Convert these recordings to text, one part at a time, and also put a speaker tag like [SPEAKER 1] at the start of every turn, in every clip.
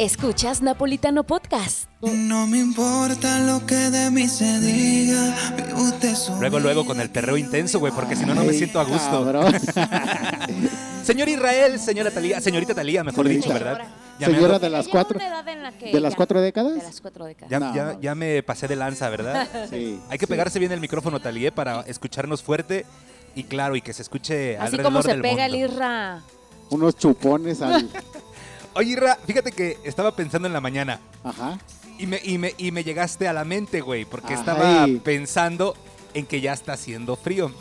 [SPEAKER 1] Escuchas Napolitano Podcast.
[SPEAKER 2] No me importa lo que de mí se diga.
[SPEAKER 3] Luego, luego con el perreo intenso, güey, porque si no, no me siento a gusto. Señor Israel, señora Talía, señorita Talía, mejor dicho,
[SPEAKER 4] señora.
[SPEAKER 3] ¿verdad? Ya me,
[SPEAKER 4] Señora de las cuatro.
[SPEAKER 1] una edad en la que
[SPEAKER 4] ¿De las
[SPEAKER 1] ya-
[SPEAKER 4] cuatro décadas?
[SPEAKER 1] De las cuatro décadas.
[SPEAKER 3] ya,
[SPEAKER 4] No,
[SPEAKER 3] ya-
[SPEAKER 4] mames.
[SPEAKER 3] ya me pasé de lanza, ¿verdad?
[SPEAKER 4] Sí,
[SPEAKER 3] Hay que
[SPEAKER 4] sí.
[SPEAKER 3] pegarse bien el micrófono, Talía, para escucharnos fuerte y claro, y que se escuche
[SPEAKER 1] Así
[SPEAKER 3] alrededor
[SPEAKER 1] como se
[SPEAKER 3] del
[SPEAKER 1] pega el
[SPEAKER 3] mundo.
[SPEAKER 1] Irra.
[SPEAKER 4] Unos chupones al.
[SPEAKER 3] Oye, Irra, fíjate que estaba pensando en la mañana
[SPEAKER 4] Ajá.
[SPEAKER 3] y me, y me, y me llegaste a la mente, güey, porque
[SPEAKER 4] Ajá,
[SPEAKER 3] estaba pensando en que ya está haciendo frío.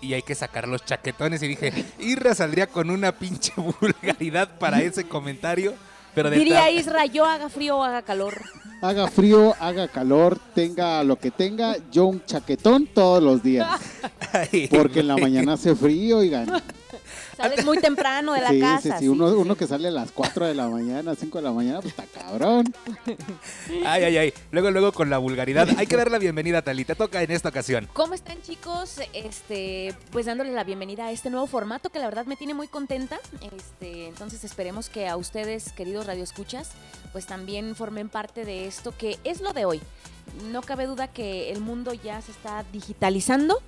[SPEAKER 3] Y hay que sacar los chaquetones y dije, Irra saldría con una pinche vulgaridad para ese comentario. Pero de
[SPEAKER 1] Diría Isra, yo haga frío o haga calor.
[SPEAKER 4] Haga frío, haga calor, tenga lo que tenga, yo un chaquetón todos los días.
[SPEAKER 3] Ay,
[SPEAKER 4] Porque en la mañana hace frío, oigan.
[SPEAKER 1] Sales muy temprano de la
[SPEAKER 4] sí,
[SPEAKER 1] casa.
[SPEAKER 4] sí, sí,
[SPEAKER 1] sí,
[SPEAKER 4] Uno, que sale a las 4 de la mañana, 5 de la mañana, pues está cabrón.
[SPEAKER 3] Ay, ay, ay. Luego, luego con la vulgaridad. Hay que dar la bienvenida, Tali. Te toca en esta ocasión.
[SPEAKER 1] ¿Cómo están chicos? Este, pues dándoles la bienvenida a este nuevo formato que la verdad me tiene muy contenta. Este, entonces esperemos que a ustedes, queridos radioescuchas, pues también formen parte de esto que es lo de hoy. No cabe duda que el mundo ya se está digitalizando.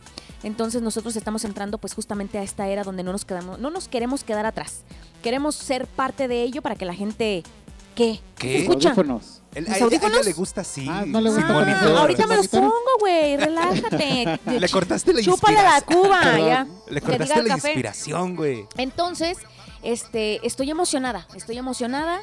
[SPEAKER 1] Entonces nosotros estamos entrando pues justamente a esta era donde no nos quedamos, no nos queremos quedar atrás. Queremos ser parte de ello para que la gente ¿qué?
[SPEAKER 3] ¿Qué?
[SPEAKER 1] ¿Se escucha?
[SPEAKER 4] Audífonos.
[SPEAKER 3] El-
[SPEAKER 1] ¿Mis
[SPEAKER 3] a, ella, a ella
[SPEAKER 1] audífonos?
[SPEAKER 3] le gusta así.
[SPEAKER 4] Ah, no le gusta
[SPEAKER 1] Ah, ahorita me los pongo, güey, relájate.
[SPEAKER 3] Le cortaste la
[SPEAKER 1] Chúpale la cuba, ya.
[SPEAKER 3] Le cortaste la
[SPEAKER 1] café.
[SPEAKER 3] inspiración, güey.
[SPEAKER 1] Entonces, este, estoy emocionada, estoy emocionada.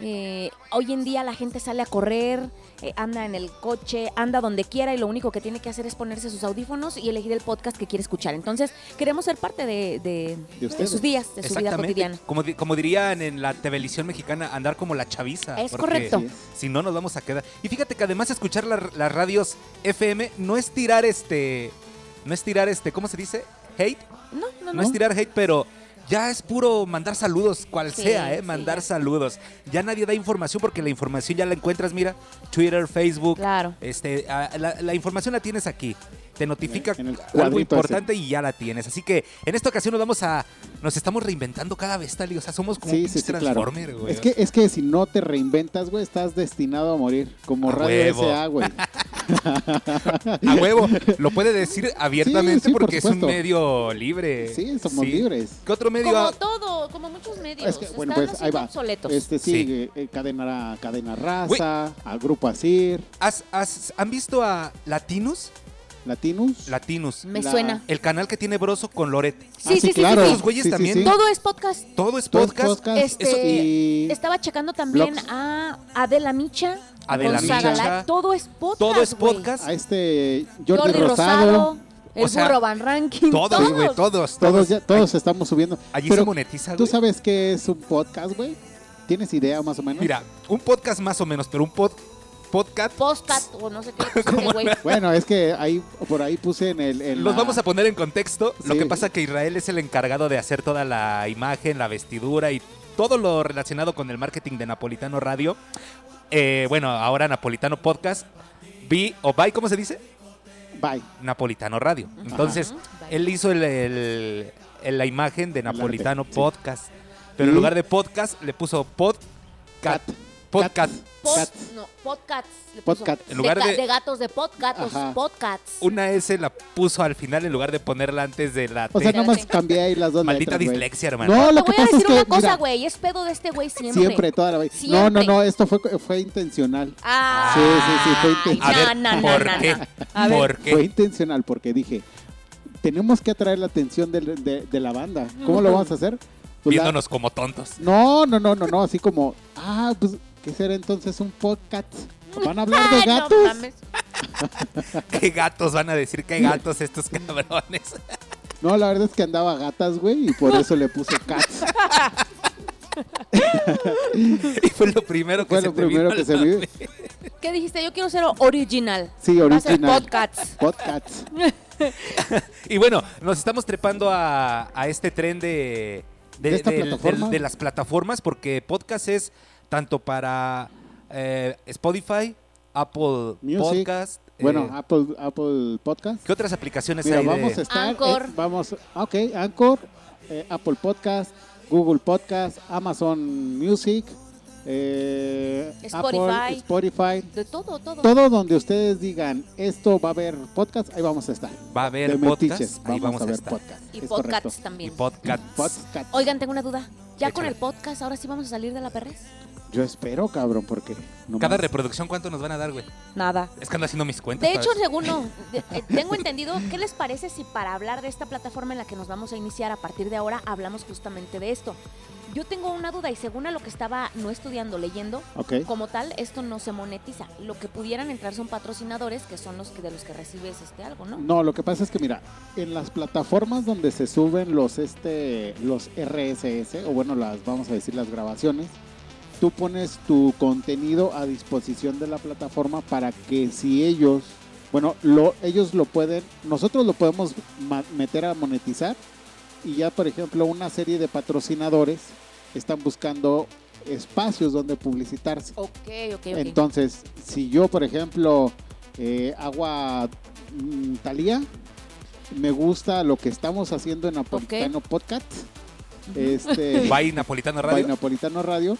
[SPEAKER 1] Eh, hoy en día la gente sale a correr, eh, anda en el coche, anda donde quiera y lo único que tiene que hacer es ponerse sus audífonos y elegir el podcast que quiere escuchar. Entonces, queremos ser parte de, de-
[SPEAKER 4] De
[SPEAKER 1] de
[SPEAKER 4] ustedes.
[SPEAKER 1] sus días, de su vida cotidiana.
[SPEAKER 3] Como, di- como dirían en la televisión mexicana, andar como la chaviza.
[SPEAKER 1] Es correcto.
[SPEAKER 3] Si no, nos vamos a quedar. Y fíjate que además escuchar la- las radios FM no es tirar este. No es tirar este. ¿Cómo se dice? Hate.
[SPEAKER 1] No, no,
[SPEAKER 3] No,
[SPEAKER 1] no.
[SPEAKER 3] es tirar hate, pero ya es puro mandar saludos, cual
[SPEAKER 1] Sí,
[SPEAKER 3] sea, ¿eh? Mandar saludos. Ya nadie da información porque la información ya la encuentras, mira, Twitter, Facebook.
[SPEAKER 1] Claro.
[SPEAKER 3] Este, ah, la, la información la tienes aquí. Te notifica algo importante y ya la tienes. Así que en esta ocasión nos vamos a. Nos estamos reinventando cada vez, Tali. O sea, somos como
[SPEAKER 4] Sí,
[SPEAKER 3] un
[SPEAKER 4] claro.
[SPEAKER 3] Transformer, güey.
[SPEAKER 4] Es que, es que si no te reinventas, güey, estás destinado a morir. Como
[SPEAKER 3] A
[SPEAKER 4] Radio
[SPEAKER 3] huevo.
[SPEAKER 4] SA, güey.
[SPEAKER 3] A huevo. Lo puede decir abiertamente
[SPEAKER 4] Sí, sí, por
[SPEAKER 3] porque es un medio libre.
[SPEAKER 4] Sí, somos libres.
[SPEAKER 3] ¿Qué otro medio?
[SPEAKER 1] Como todo, como muchos medios.
[SPEAKER 4] Es que, bueno,
[SPEAKER 1] están
[SPEAKER 4] pues ahí va.
[SPEAKER 1] obsoletos.
[SPEAKER 4] Este sí,
[SPEAKER 3] Sí.
[SPEAKER 4] eh, cadena, cadena raza, al grupo Asir,
[SPEAKER 3] ¿Has- has- ¿Han visto a Latinus?
[SPEAKER 4] Latinus.
[SPEAKER 3] Latinus.
[SPEAKER 1] Me
[SPEAKER 4] la-
[SPEAKER 1] suena.
[SPEAKER 3] El canal que tiene Broso con Loret.
[SPEAKER 1] Sí,
[SPEAKER 4] Ah,
[SPEAKER 1] sí, sí, sí,
[SPEAKER 4] claro.
[SPEAKER 1] sí.
[SPEAKER 3] Esos güeyes también.
[SPEAKER 1] Todo es podcast.
[SPEAKER 3] Todo es
[SPEAKER 4] Todo es
[SPEAKER 3] podcast.
[SPEAKER 4] podcast,
[SPEAKER 1] Este,
[SPEAKER 3] eso-
[SPEAKER 4] y
[SPEAKER 1] Estaba checando también
[SPEAKER 4] Blogs.
[SPEAKER 1] a Adela Micha.
[SPEAKER 3] Micha.
[SPEAKER 1] Live. Todo es podcast.
[SPEAKER 3] Todo es podcast.
[SPEAKER 4] a este Jordi,
[SPEAKER 1] Jordi,
[SPEAKER 4] Rosado.
[SPEAKER 1] Rosado. El
[SPEAKER 3] O sea,
[SPEAKER 1] burro Van Ranking.
[SPEAKER 3] Todos, güey, todos.
[SPEAKER 4] Todos,
[SPEAKER 3] Todos,
[SPEAKER 4] ya, todos estamos subiendo.
[SPEAKER 3] Allí
[SPEAKER 4] Pero,
[SPEAKER 3] se monetiza,
[SPEAKER 4] ¿Tú sabes qué es un podcast, güey? ¿Tienes idea más o menos?
[SPEAKER 3] Mira, un podcast más o menos, pero un pod, podcast.
[SPEAKER 1] Postcat o no sé qué. pusiste, güey.
[SPEAKER 4] Bueno, es que ahí por ahí puse en el. en
[SPEAKER 3] Los
[SPEAKER 4] la-
[SPEAKER 3] vamos a poner en contexto. Lo que pasa que Israel es el encargado de hacer toda la imagen, la vestidura y todo lo relacionado con el marketing de Napolitano Radio. Eh, bueno, ahora Napolitano Podcast. Vi, o by, ¿cómo se dice?
[SPEAKER 4] Bye.
[SPEAKER 3] Napolitano Radio. Entonces,
[SPEAKER 1] Ajá.
[SPEAKER 3] él hizo el- el- el- la imagen de Napolitano
[SPEAKER 4] sí.
[SPEAKER 3] Podcast. Pero en lugar de podcast, le puso podcast. Podcast.
[SPEAKER 4] Cat.
[SPEAKER 1] no, podcasts. le puso.
[SPEAKER 4] Podcast.
[SPEAKER 3] En lugar
[SPEAKER 1] de,
[SPEAKER 3] de-
[SPEAKER 1] de gatos de podcasts,
[SPEAKER 4] Ajá.
[SPEAKER 1] podcasts.
[SPEAKER 3] Una S la puso al final en lugar de ponerla antes de la
[SPEAKER 4] O sea,
[SPEAKER 3] T.
[SPEAKER 4] nomás cambié ahí las dos
[SPEAKER 3] Maldita
[SPEAKER 4] letras,
[SPEAKER 3] dislexia, hermano.
[SPEAKER 4] No,
[SPEAKER 1] Te
[SPEAKER 4] lo que
[SPEAKER 1] voy a
[SPEAKER 4] pasa es
[SPEAKER 1] decir
[SPEAKER 4] que.
[SPEAKER 1] una cosa, güey. Es pedo de este güey siempre.
[SPEAKER 4] siempre, toda la vez. No, no, no, esto fue, fue intencional.
[SPEAKER 1] Ah,
[SPEAKER 4] Sí, sí, sí, fue
[SPEAKER 1] ay,
[SPEAKER 4] intencional.
[SPEAKER 3] A ver,
[SPEAKER 1] no, no,
[SPEAKER 3] ¿por
[SPEAKER 1] no,
[SPEAKER 3] qué? ¿Por qué?
[SPEAKER 4] Fue intencional porque dije, tenemos que atraer la atención de, de- de la banda. ¿Cómo lo vamos a hacer? Pues la-
[SPEAKER 3] Viéndonos como tontos.
[SPEAKER 4] No, no, no, no, no, así como, ah, pues, ¿qué será entonces un podcast? ¿Van a hablar de
[SPEAKER 1] no
[SPEAKER 4] gatos?
[SPEAKER 1] mames.
[SPEAKER 3] ¿Qué gatos van a decir? ¿Qué gatos estos cabrones?
[SPEAKER 4] No, la verdad es que andaba gatas, güey, y por eso le puse cats.
[SPEAKER 3] y fue lo primero que
[SPEAKER 4] Fue
[SPEAKER 3] se
[SPEAKER 4] lo
[SPEAKER 3] te
[SPEAKER 4] primero que se me...
[SPEAKER 3] mente.
[SPEAKER 1] ¿Qué dijiste? Yo quiero ser original.
[SPEAKER 4] Sí, original.
[SPEAKER 1] podcasts.
[SPEAKER 4] Podcasts.
[SPEAKER 3] Y bueno, nos estamos trepando a, a este tren de,
[SPEAKER 4] ¿De esta
[SPEAKER 3] del-
[SPEAKER 4] plataforma?
[SPEAKER 3] del- de las plataformas, porque podcast es tanto para eh, Spotify, Apple
[SPEAKER 4] Music.
[SPEAKER 3] Podcast.
[SPEAKER 4] Bueno,
[SPEAKER 3] eh,
[SPEAKER 4] Apple, Apple Podcast.
[SPEAKER 3] ¿qué otras aplicaciones
[SPEAKER 4] Mira,
[SPEAKER 3] hay? de-
[SPEAKER 4] vamos a estar...
[SPEAKER 1] Anchor.
[SPEAKER 4] eh, vamos, ok, Anchor, eh, Apple Podcast, Google Podcast, Amazon Music, eh,
[SPEAKER 1] Spotify.
[SPEAKER 4] Apple, Spotify.
[SPEAKER 1] De todo, todo.
[SPEAKER 4] Todo donde ustedes digan, esto va a haber podcast, ahí vamos a estar.
[SPEAKER 3] Va a haber
[SPEAKER 4] De
[SPEAKER 3] podcast,
[SPEAKER 4] metiches,
[SPEAKER 3] ahí vamos a
[SPEAKER 4] ver
[SPEAKER 3] estar.
[SPEAKER 4] podcast.
[SPEAKER 1] Y
[SPEAKER 4] es
[SPEAKER 1] podcasts
[SPEAKER 4] correcto.
[SPEAKER 3] Y
[SPEAKER 1] también.
[SPEAKER 3] podcast.
[SPEAKER 4] Podcast.
[SPEAKER 1] Oigan, tengo una duda. ¿Ya con el podcast ahora sí vamos a salir de la perrez?
[SPEAKER 4] Yo espero, cabrón, porque... no
[SPEAKER 3] Cada
[SPEAKER 4] más.
[SPEAKER 3] reproducción, ¿cuánto nos van a dar, güey?
[SPEAKER 1] Nada.
[SPEAKER 3] Es que ando haciendo mis cuentas.
[SPEAKER 1] De hecho,
[SPEAKER 3] ¿sabes?
[SPEAKER 1] según no, eh, tengo entendido, ¿qué les parece si para hablar de esta plataforma en la que nos vamos a iniciar a partir de ahora hablamos justamente de esto? Yo tengo una duda y según a lo que estaba no estudiando, leyendo, como tal, esto no se monetiza. Lo que pudieran entrar son patrocinadores, que son los que de los que recibes este algo, ¿no?
[SPEAKER 4] No, lo que pasa es que mira, en las plataformas donde se suben los este los RSS o bueno, las vamos a decir las grabaciones, tú pones tu contenido a disposición de la plataforma para que si ellos, bueno, lo ellos lo pueden, nosotros lo podemos meter a monetizar y ya por ejemplo, una serie de patrocinadores están buscando espacios donde publicitarse.
[SPEAKER 1] Ok, ok, ok.
[SPEAKER 4] Entonces, si yo, por ejemplo, eh, hago a mm, Thalía, me gusta lo que estamos haciendo en Napolitano Podcast, este,
[SPEAKER 3] Bye Napolitano
[SPEAKER 4] by
[SPEAKER 3] Radio.
[SPEAKER 4] Napolitano Radio.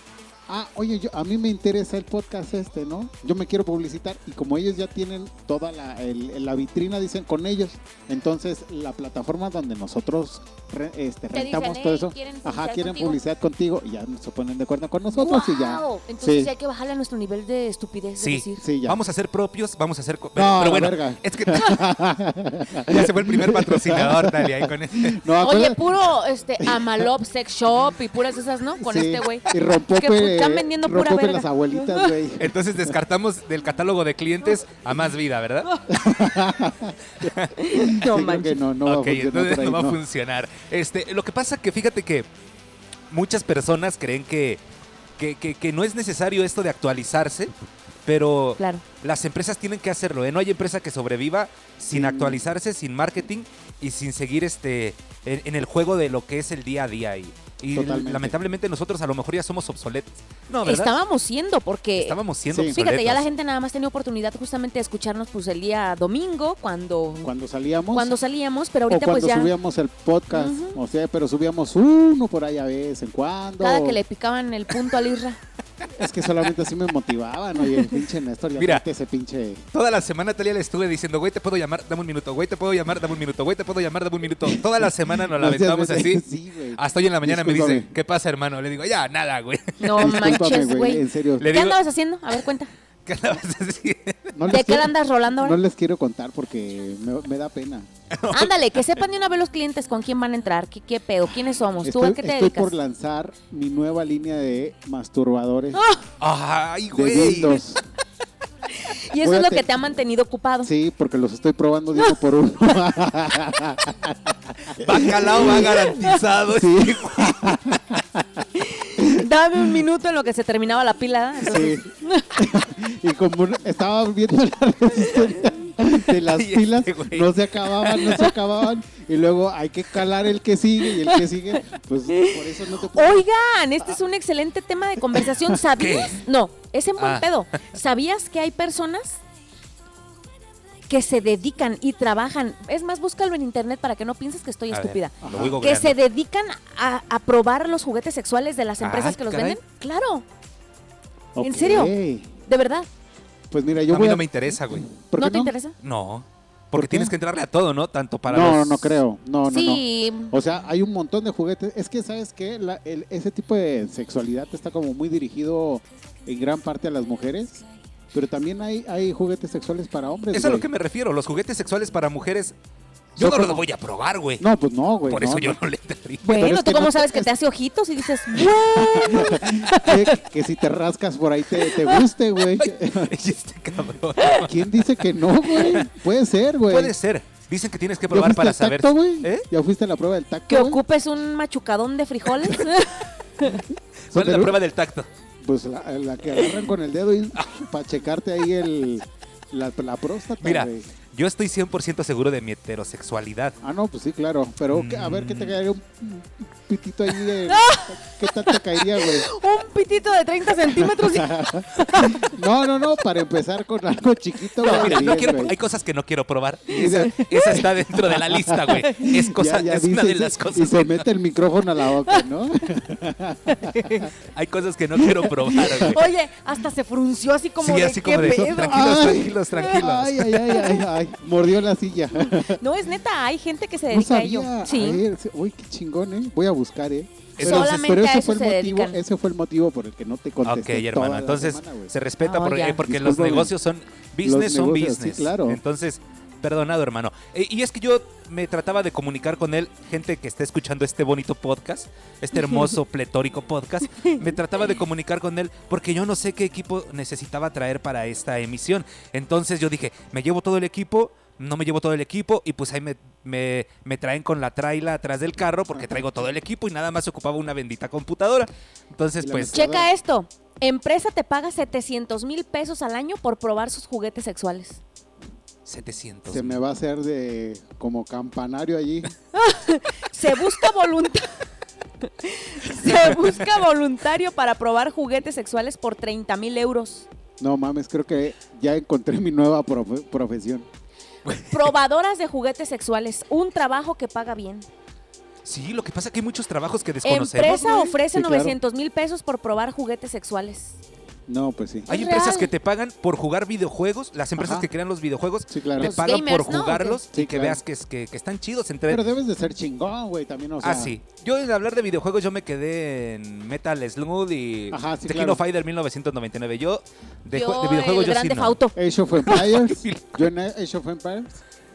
[SPEAKER 4] Ah, oye, yo, a mí me interesa el podcast este, ¿no? Yo me quiero publicitar y como ellos ya tienen toda la, el- la vitrina, dicen con ellos, entonces la plataforma donde nosotros re- este,
[SPEAKER 1] Te
[SPEAKER 4] rentamos
[SPEAKER 1] dicen,
[SPEAKER 4] todo
[SPEAKER 1] "Hey,
[SPEAKER 4] eso,
[SPEAKER 1] ¿quieren
[SPEAKER 4] ajá, quieren
[SPEAKER 1] contigo?"
[SPEAKER 4] publicidad contigo y ya se ponen de acuerdo con nosotros y ya.
[SPEAKER 1] Entonces
[SPEAKER 4] Sí.
[SPEAKER 1] hay que bajarle a nuestro nivel de estupidez
[SPEAKER 3] Sí.
[SPEAKER 1] de decir.
[SPEAKER 4] Sí, ya.
[SPEAKER 3] Vamos a ser propios, vamos a ser...
[SPEAKER 4] No,
[SPEAKER 3] pero bueno,
[SPEAKER 4] verga.
[SPEAKER 3] es que... ya se fue el primer patrocinador, Talia, ahí con.
[SPEAKER 4] No,
[SPEAKER 1] Oye, puro este Amalop Sex Shop y puras esas, ¿no? Con
[SPEAKER 4] Sí,
[SPEAKER 1] este güey.
[SPEAKER 4] Y rompope,
[SPEAKER 1] Que, están vendiendo pura verga.
[SPEAKER 4] las abuelitas, güey.
[SPEAKER 3] Entonces descartamos del catálogo de clientes a más vida, ¿verdad?
[SPEAKER 1] No manches.
[SPEAKER 4] que no, no va a
[SPEAKER 3] entonces
[SPEAKER 4] ahí,
[SPEAKER 3] no va a funcionar. Este, lo que pasa que fíjate que muchas personas creen que, que, que- que no es necesario esto de actualizarse, pero
[SPEAKER 1] Claro.
[SPEAKER 3] las empresas tienen que hacerlo. ¿eh? No hay empresa que sobreviva sin
[SPEAKER 4] Mm.
[SPEAKER 3] actualizarse, sin marketing y sin seguir este en, en el juego de lo que es el día a día. Y, y
[SPEAKER 4] Totalmente.
[SPEAKER 3] lamentablemente nosotros a lo mejor ya somos obsoletos. No, ¿verdad?
[SPEAKER 1] Estábamos siendo, porque
[SPEAKER 3] Estábamos siendo
[SPEAKER 4] Sí.
[SPEAKER 1] fíjate, ya la gente nada más tenía oportunidad justamente de escucharnos pues el día domingo cuando,
[SPEAKER 4] Cuando salíamos.
[SPEAKER 1] cuando salíamos, pero
[SPEAKER 4] o
[SPEAKER 1] ahorita
[SPEAKER 4] cuando
[SPEAKER 1] pues ya
[SPEAKER 4] subíamos el podcast. O sea, pero subíamos uno por ahí a vez en cuando.
[SPEAKER 1] cada que le picaban el punto al Isra.
[SPEAKER 4] Es que solamente así me motivaban. Oye, el pinche Néstor, ya
[SPEAKER 3] Mira.
[SPEAKER 4] ese pinche.
[SPEAKER 3] Toda la semana Talia le estuve diciendo, güey, te puedo llamar, dame un minuto, güey, te puedo llamar, dame un minuto, güey, te puedo llamar, dame un minuto. Toda la semana nos la aventamos así.
[SPEAKER 4] Sí, güey.
[SPEAKER 3] Hasta hoy en la mañana me dice. ¿qué pasa, hermano? Le digo, ya, nada, güey.
[SPEAKER 1] No
[SPEAKER 4] Discúlpame,
[SPEAKER 1] manches, güey.
[SPEAKER 4] En serio.
[SPEAKER 3] Le
[SPEAKER 1] ¿Qué
[SPEAKER 3] digo-
[SPEAKER 1] andabas haciendo? A ver, cuenta. ¿De qué la andas rolando
[SPEAKER 4] No
[SPEAKER 1] ahora?
[SPEAKER 4] les quiero contar porque me, me da pena.
[SPEAKER 1] Ándale, que sepan de una vez los clientes con quién van a entrar, qué, qué pedo, quiénes somos, tú a
[SPEAKER 4] Estoy,
[SPEAKER 1] qué te
[SPEAKER 4] estoy
[SPEAKER 1] dedicas.
[SPEAKER 4] por lanzar mi nueva línea de masturbadores
[SPEAKER 3] Ay,
[SPEAKER 4] de
[SPEAKER 3] güey.
[SPEAKER 4] Windows.
[SPEAKER 1] Y eso
[SPEAKER 4] voy
[SPEAKER 1] es
[SPEAKER 4] a
[SPEAKER 1] lo
[SPEAKER 4] te-
[SPEAKER 1] que te ha mantenido ocupado.
[SPEAKER 4] Sí, porque los estoy probando de uno por uno.
[SPEAKER 3] Bacalao va garantizado.
[SPEAKER 4] Sí.
[SPEAKER 1] Dame un minuto en lo que se terminaba la pila. entonces-
[SPEAKER 4] Sí. y como estaba viendo la resistencia de las
[SPEAKER 3] Ay, este
[SPEAKER 4] pilas,
[SPEAKER 3] güey.
[SPEAKER 4] no se acababan, no se acababan. Y luego hay que calar el que sigue y el que sigue, pues por eso no te puedo.
[SPEAKER 1] Oigan, este es un excelente tema de conversación. ¿Sabías? No, es en buen
[SPEAKER 3] Ah.
[SPEAKER 1] pedo. ¿Sabías que hay personas que se dedican y trabajan? Es más, búscalo en internet para que no pienses que estoy
[SPEAKER 3] A
[SPEAKER 1] estúpida. Que se dedican a, a probar los juguetes sexuales de las empresas
[SPEAKER 3] Ay,
[SPEAKER 1] que los
[SPEAKER 3] caray.
[SPEAKER 1] venden. Claro, ¿en serio? de verdad.
[SPEAKER 4] Pues mira, yo
[SPEAKER 3] a
[SPEAKER 4] voy
[SPEAKER 3] mí
[SPEAKER 4] a.
[SPEAKER 3] no me interesa, güey.
[SPEAKER 4] ¿por
[SPEAKER 1] ¿No
[SPEAKER 4] qué
[SPEAKER 1] te interesa?
[SPEAKER 3] No. Porque tienes que entrarle a todo, ¿no? Tanto para
[SPEAKER 4] no,
[SPEAKER 3] los...
[SPEAKER 4] no creo. No, no,
[SPEAKER 1] sí,
[SPEAKER 4] no. O sea, hay un montón de juguetes. Es que, ¿sabes qué? La- el- ese tipo de sexualidad está como muy dirigido en gran parte a las mujeres. Pero también hay, hay juguetes sexuales para hombres.
[SPEAKER 3] Es a lo que me refiero. Los juguetes sexuales para mujeres, yo no los
[SPEAKER 4] como-
[SPEAKER 3] voy a probar, güey.
[SPEAKER 4] No, pues no, güey.
[SPEAKER 3] Por
[SPEAKER 4] no,
[SPEAKER 3] eso yo
[SPEAKER 4] no.
[SPEAKER 3] le entraría.
[SPEAKER 1] bueno,
[SPEAKER 4] es
[SPEAKER 1] ¿tú
[SPEAKER 4] que
[SPEAKER 1] cómo
[SPEAKER 4] no-
[SPEAKER 1] sabes que te hace ojitos y dices,
[SPEAKER 4] que, que si te rascas por ahí te, te guste, güey.
[SPEAKER 3] Este cabrón.
[SPEAKER 4] ¿Quién dice que no, güey? Puede ser, güey.
[SPEAKER 3] Puede ser. Dicen que tienes que
[SPEAKER 4] ¿Ya
[SPEAKER 3] probar para saber.
[SPEAKER 4] tacto, güey?
[SPEAKER 3] ¿Eh?
[SPEAKER 4] ¿Ya fuiste a la prueba del tacto,
[SPEAKER 1] Que ocupes un machucadón de frijoles.
[SPEAKER 3] ¿Cuál es la
[SPEAKER 4] Pero-
[SPEAKER 3] prueba del tacto?
[SPEAKER 4] Pues la, la que agarran con el dedo y para checarte ahí el, la, la próstata,
[SPEAKER 3] Mira,
[SPEAKER 4] güey.
[SPEAKER 3] Yo estoy 100% seguro de mi heterosexualidad.
[SPEAKER 4] Ah, no, pues sí, claro. Pero que- a ver, ¿qué te
[SPEAKER 3] Mm.
[SPEAKER 4] caería un pitito ahí de... ¿Qué tal te caería, güey?
[SPEAKER 1] Un pitito de 30 centímetros. y-
[SPEAKER 4] No, no, no, para empezar con algo chiquito,
[SPEAKER 3] No, mira, no quiero- hay cosas que no quiero probar. Y esa, esa está dentro de la lista, güey. Es, cosa,
[SPEAKER 4] Ya- ya
[SPEAKER 3] es una
[SPEAKER 4] dice,
[SPEAKER 3] de las
[SPEAKER 4] y
[SPEAKER 3] cosas.
[SPEAKER 4] se mete el micrófono a la boca, ¿no?
[SPEAKER 3] Hay cosas que no quiero probar, güey.
[SPEAKER 1] Oye, hasta se frunció así como
[SPEAKER 3] Sí,
[SPEAKER 1] de
[SPEAKER 3] así
[SPEAKER 1] qué
[SPEAKER 3] como de,
[SPEAKER 1] pedo.
[SPEAKER 3] tranquilos,
[SPEAKER 4] Ay.
[SPEAKER 3] tranquilos, tranquilos.
[SPEAKER 4] Ay, ay, ay, ay, ay. Mordió la silla.
[SPEAKER 1] No, es neta, hay gente que se
[SPEAKER 4] No
[SPEAKER 1] dedica a ello.
[SPEAKER 4] sabía.
[SPEAKER 1] Sí.
[SPEAKER 4] A ver, uy, qué chingón, ¿eh? Voy a buscar, ¿eh?
[SPEAKER 1] Solamente a
[SPEAKER 4] ese
[SPEAKER 1] eso
[SPEAKER 4] fue el motivo,
[SPEAKER 1] dedican.
[SPEAKER 4] ese fue el motivo por el que no te contesté
[SPEAKER 3] Ok, hermano.
[SPEAKER 4] toda la
[SPEAKER 3] Entonces,
[SPEAKER 4] semana,
[SPEAKER 3] se respeta
[SPEAKER 1] Oh,
[SPEAKER 3] porque,
[SPEAKER 1] ya.
[SPEAKER 3] porque los
[SPEAKER 4] Discúlpame.
[SPEAKER 3] negocios son business, son
[SPEAKER 4] negocios, sí,
[SPEAKER 3] business.
[SPEAKER 4] claro.
[SPEAKER 3] Entonces, perdonado, hermano. E- y es que yo me trataba de comunicar con él, gente que está escuchando este bonito podcast, este hermoso, pletórico podcast. Me trataba de comunicar con él porque yo no sé qué equipo necesitaba traer para esta emisión. Entonces yo dije, me llevo todo el equipo. No me llevo todo el equipo y pues ahí me, me, me traen con la traila atrás del carro porque traigo todo el equipo y nada más ocupaba una bendita computadora. Entonces, pues,
[SPEAKER 1] Checa esto. Empresa te paga 700 mil pesos al año por probar sus juguetes sexuales.
[SPEAKER 3] 700.
[SPEAKER 4] Se me va a hacer de como campanario allí.
[SPEAKER 1] Se busca voluntario. Se busca voluntario para probar juguetes sexuales por 30 mil euros.
[SPEAKER 4] No mames, creo que ya encontré mi nueva profe- profesión.
[SPEAKER 1] Probadoras de juguetes sexuales. Un trabajo que paga bien.
[SPEAKER 3] Sí, lo que pasa es que hay muchos trabajos que desconocemos.
[SPEAKER 1] Empresa ofrece
[SPEAKER 4] Sí, claro.
[SPEAKER 1] 900 mil pesos por probar juguetes sexuales.
[SPEAKER 4] No, pues sí.
[SPEAKER 3] Hay
[SPEAKER 1] Es
[SPEAKER 3] empresas
[SPEAKER 1] real.
[SPEAKER 3] que te pagan por jugar videojuegos. Las empresas
[SPEAKER 4] Ajá.
[SPEAKER 3] que crean los videojuegos
[SPEAKER 4] Sí, claro.
[SPEAKER 3] te
[SPEAKER 1] Los
[SPEAKER 3] pagan
[SPEAKER 1] gamers,
[SPEAKER 3] por
[SPEAKER 1] ¿no?
[SPEAKER 3] jugarlos
[SPEAKER 4] Sí,
[SPEAKER 3] y que
[SPEAKER 4] claro.
[SPEAKER 3] veas que, es- que, que están chidos. Entre...
[SPEAKER 4] Pero debes de ser chingón, güey, también, o sea.
[SPEAKER 3] ah, sí. Yo en hablar de videojuegos yo me quedé en Metal Slug y
[SPEAKER 4] Ajá, sí,
[SPEAKER 3] The King
[SPEAKER 4] claro.
[SPEAKER 3] of Fighter 1999. Yo de,
[SPEAKER 1] Yo,
[SPEAKER 3] de videojuegos
[SPEAKER 1] el
[SPEAKER 3] yo sí no.
[SPEAKER 4] Age of Empires. Yo en Age of Empires.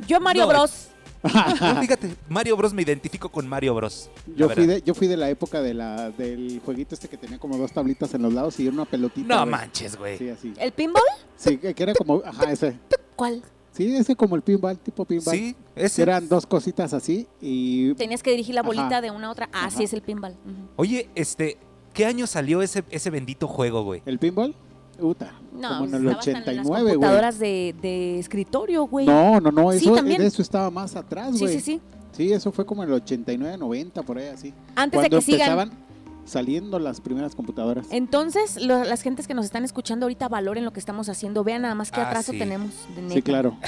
[SPEAKER 1] Yo Mario
[SPEAKER 3] No,
[SPEAKER 1] Bros.
[SPEAKER 3] No, fíjate, Mario Bros me identifico con Mario Bros.
[SPEAKER 4] Yo fui, de, yo fui de la época de la, del jueguito este que tenía como dos tablitas en los lados y una pelotita.
[SPEAKER 3] No
[SPEAKER 4] güey.
[SPEAKER 3] manches, güey.
[SPEAKER 4] Sí, así.
[SPEAKER 1] ¿El pinball?
[SPEAKER 4] Sí, que era como, ajá, ese.
[SPEAKER 1] ¿Cuál?
[SPEAKER 4] Sí, ese como el pinball, tipo pinball.
[SPEAKER 3] Sí, ese.
[SPEAKER 4] Eran dos cositas así y
[SPEAKER 1] Tenías que dirigir la
[SPEAKER 4] Ajá.
[SPEAKER 1] bolita de una a otra. Ah,
[SPEAKER 4] Ajá.
[SPEAKER 1] sí, es el pinball.
[SPEAKER 3] Oye, este, ¿qué año salió ese, ese bendito juego, güey?
[SPEAKER 4] el pinball, puta,
[SPEAKER 1] No,
[SPEAKER 4] como en el
[SPEAKER 1] estaba hasta en las
[SPEAKER 4] 89, güey.
[SPEAKER 1] computadoras de, de escritorio, güey.
[SPEAKER 4] No, no, no,
[SPEAKER 1] Sí,
[SPEAKER 4] eso,
[SPEAKER 1] también.
[SPEAKER 4] eso estaba más atrás,
[SPEAKER 1] sí,
[SPEAKER 4] güey.
[SPEAKER 1] sí, sí.
[SPEAKER 4] Sí, eso fue como en el 89, 90, por ahí así.
[SPEAKER 1] Antes de
[SPEAKER 4] Cuando
[SPEAKER 1] que sigan.
[SPEAKER 4] Saliendo las primeras computadoras.
[SPEAKER 1] Entonces, lo- las gentes que nos están escuchando ahorita valoren lo que estamos haciendo. Vean nada más qué
[SPEAKER 3] Ah,
[SPEAKER 1] atraso
[SPEAKER 3] sí.
[SPEAKER 1] tenemos. de.
[SPEAKER 4] Sí, claro.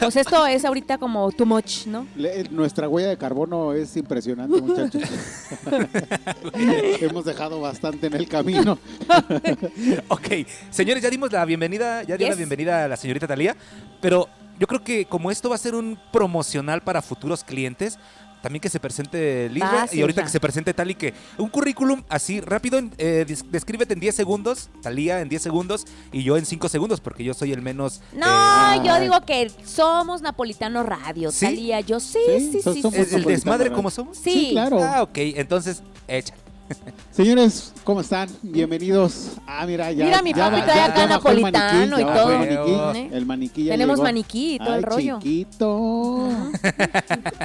[SPEAKER 1] Pues esto es ahorita como too much, ¿no?
[SPEAKER 4] Le- nuestra huella de carbono es impresionante, muchachos. Hemos dejado bastante en el camino.
[SPEAKER 3] Ok, señores, ya dimos la bienvenida, ya di la bienvenida a la señorita Talía, pero yo creo que como esto va a ser un promocional para futuros clientes, también que se presente Lizra
[SPEAKER 1] Vas,
[SPEAKER 3] y ahorita
[SPEAKER 1] hija.
[SPEAKER 3] que se presente Tali, que un currículum así rápido, eh, des- descríbete en 10 segundos, Talía en 10 segundos y yo en 5 segundos, porque yo soy el menos...
[SPEAKER 1] No,
[SPEAKER 3] eh,
[SPEAKER 1] yo digo que somos Napolitano Radio,
[SPEAKER 3] ¿Sí?
[SPEAKER 1] Talía. Yo sí,
[SPEAKER 4] Sí,
[SPEAKER 1] sí, sí.
[SPEAKER 4] somos
[SPEAKER 1] sí.
[SPEAKER 3] el, desmadre como somos.
[SPEAKER 1] Sí.
[SPEAKER 4] Sí, claro.
[SPEAKER 3] Ah, ok, entonces, echa.
[SPEAKER 4] Señores, ¿cómo están? Bienvenidos. Ah, mira, ya.
[SPEAKER 1] Mira, mi
[SPEAKER 4] ya
[SPEAKER 1] papi
[SPEAKER 4] ba-
[SPEAKER 1] trae
[SPEAKER 4] ya-
[SPEAKER 1] acá
[SPEAKER 4] ya el
[SPEAKER 1] napolitano y
[SPEAKER 4] ya
[SPEAKER 1] todo.
[SPEAKER 4] El maniquí,
[SPEAKER 1] ¿Eh?
[SPEAKER 4] el maniquí ya
[SPEAKER 1] Tenemos
[SPEAKER 4] llegó.
[SPEAKER 1] maniquí y todo
[SPEAKER 4] Ay,
[SPEAKER 1] el rollo.
[SPEAKER 4] chiquito.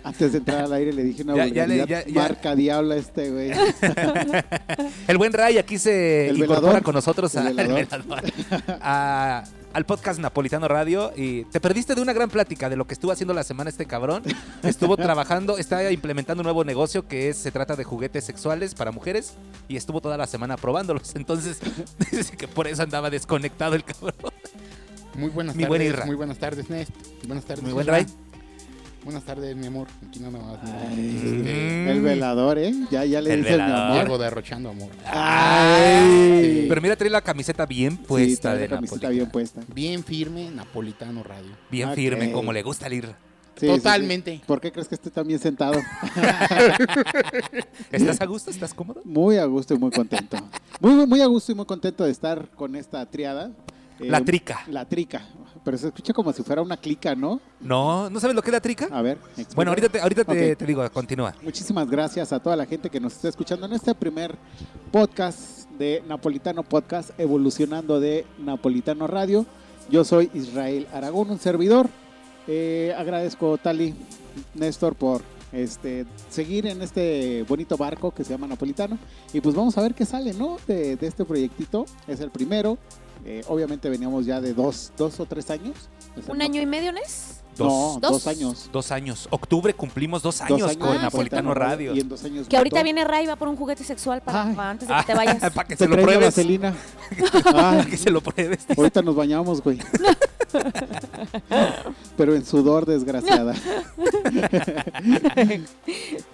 [SPEAKER 4] Antes de entrar al aire le dije una vulgaridad. Marca diablo este, güey.
[SPEAKER 3] El buen Ray aquí se
[SPEAKER 4] El
[SPEAKER 3] incorpora
[SPEAKER 4] velador.
[SPEAKER 3] con nosotros
[SPEAKER 4] El
[SPEAKER 3] a- al,
[SPEAKER 4] velador.
[SPEAKER 3] velador. A- al podcast Napolitano Radio y te perdiste de una gran plática de lo que estuvo haciendo la semana este cabrón. Estuvo trabajando, está implementando un nuevo negocio que es, se trata de juguetes sexuales para mujeres y estuvo toda la semana probándolos. Entonces, dice que por eso andaba desconectado el cabrón.
[SPEAKER 5] Muy buenas
[SPEAKER 3] Mi
[SPEAKER 5] tardes.
[SPEAKER 3] buen.
[SPEAKER 5] Muy buenas tardes, Nest. Buenas tardes.
[SPEAKER 3] Muy buen. Ray.
[SPEAKER 5] Buenas tardes, mi amor. Aquí nada más. mira,
[SPEAKER 4] Ay,
[SPEAKER 5] este,
[SPEAKER 4] El velador, ¿eh? Ya, ya le
[SPEAKER 3] El
[SPEAKER 4] dice mi
[SPEAKER 3] velador.
[SPEAKER 4] amor.
[SPEAKER 5] Diego derrochando amor.
[SPEAKER 4] Ay.
[SPEAKER 3] Pero mira, trae la camiseta bien puesta de
[SPEAKER 4] la camiseta bien puesta.
[SPEAKER 5] Bien firme, Napolitano Radio.
[SPEAKER 3] Bien firme, como le gusta al Irra.
[SPEAKER 4] Sí, sí, sí.
[SPEAKER 5] Totalmente.
[SPEAKER 4] ¿Por qué crees que estoy tan bien sentado?
[SPEAKER 3] ¿Estás a gusto? ¿Estás cómodo?
[SPEAKER 4] Muy a gusto y muy contento. Muy, muy a gusto y muy contento de estar con esta triada. Eh,
[SPEAKER 3] La trica.
[SPEAKER 4] La trica. Pero se escucha como si fuera una clica, ¿no?
[SPEAKER 3] No, ¿no sabes lo que es la trica?
[SPEAKER 4] A ver. explica.
[SPEAKER 3] Bueno, ahorita te, ahorita te, te digo, continúa.
[SPEAKER 4] Muchísimas gracias a toda la gente que nos está escuchando en este primer podcast de Napolitano Podcast, evolucionando de Napolitano Radio. Yo soy Israel Aragón, un servidor. Eh, agradezco, Tali, Néstor, por este, seguir en este bonito barco que se llama Napolitano. Y pues vamos a ver qué sale, ¿no? De, de este proyectito. Es el primero. Eh, obviamente veníamos ya de dos, dos o tres años
[SPEAKER 1] ¿Un
[SPEAKER 4] no.
[SPEAKER 1] año y medio, Nes?
[SPEAKER 4] No,
[SPEAKER 1] Dos.
[SPEAKER 4] dos, años.
[SPEAKER 3] Dos años. Octubre cumplimos dos
[SPEAKER 4] Dos
[SPEAKER 3] años, con
[SPEAKER 4] en
[SPEAKER 3] Napolitano Radio.
[SPEAKER 4] Y en dos años
[SPEAKER 1] Que ahorita viene Ray va por un juguete sexual para, para antes de que te vayas.
[SPEAKER 3] Para que se lo pruebes.
[SPEAKER 4] vaselina. Ay,
[SPEAKER 3] que se lo pruebes.
[SPEAKER 4] ahorita nos bañamos, güey. Pero en sudor, desgraciada.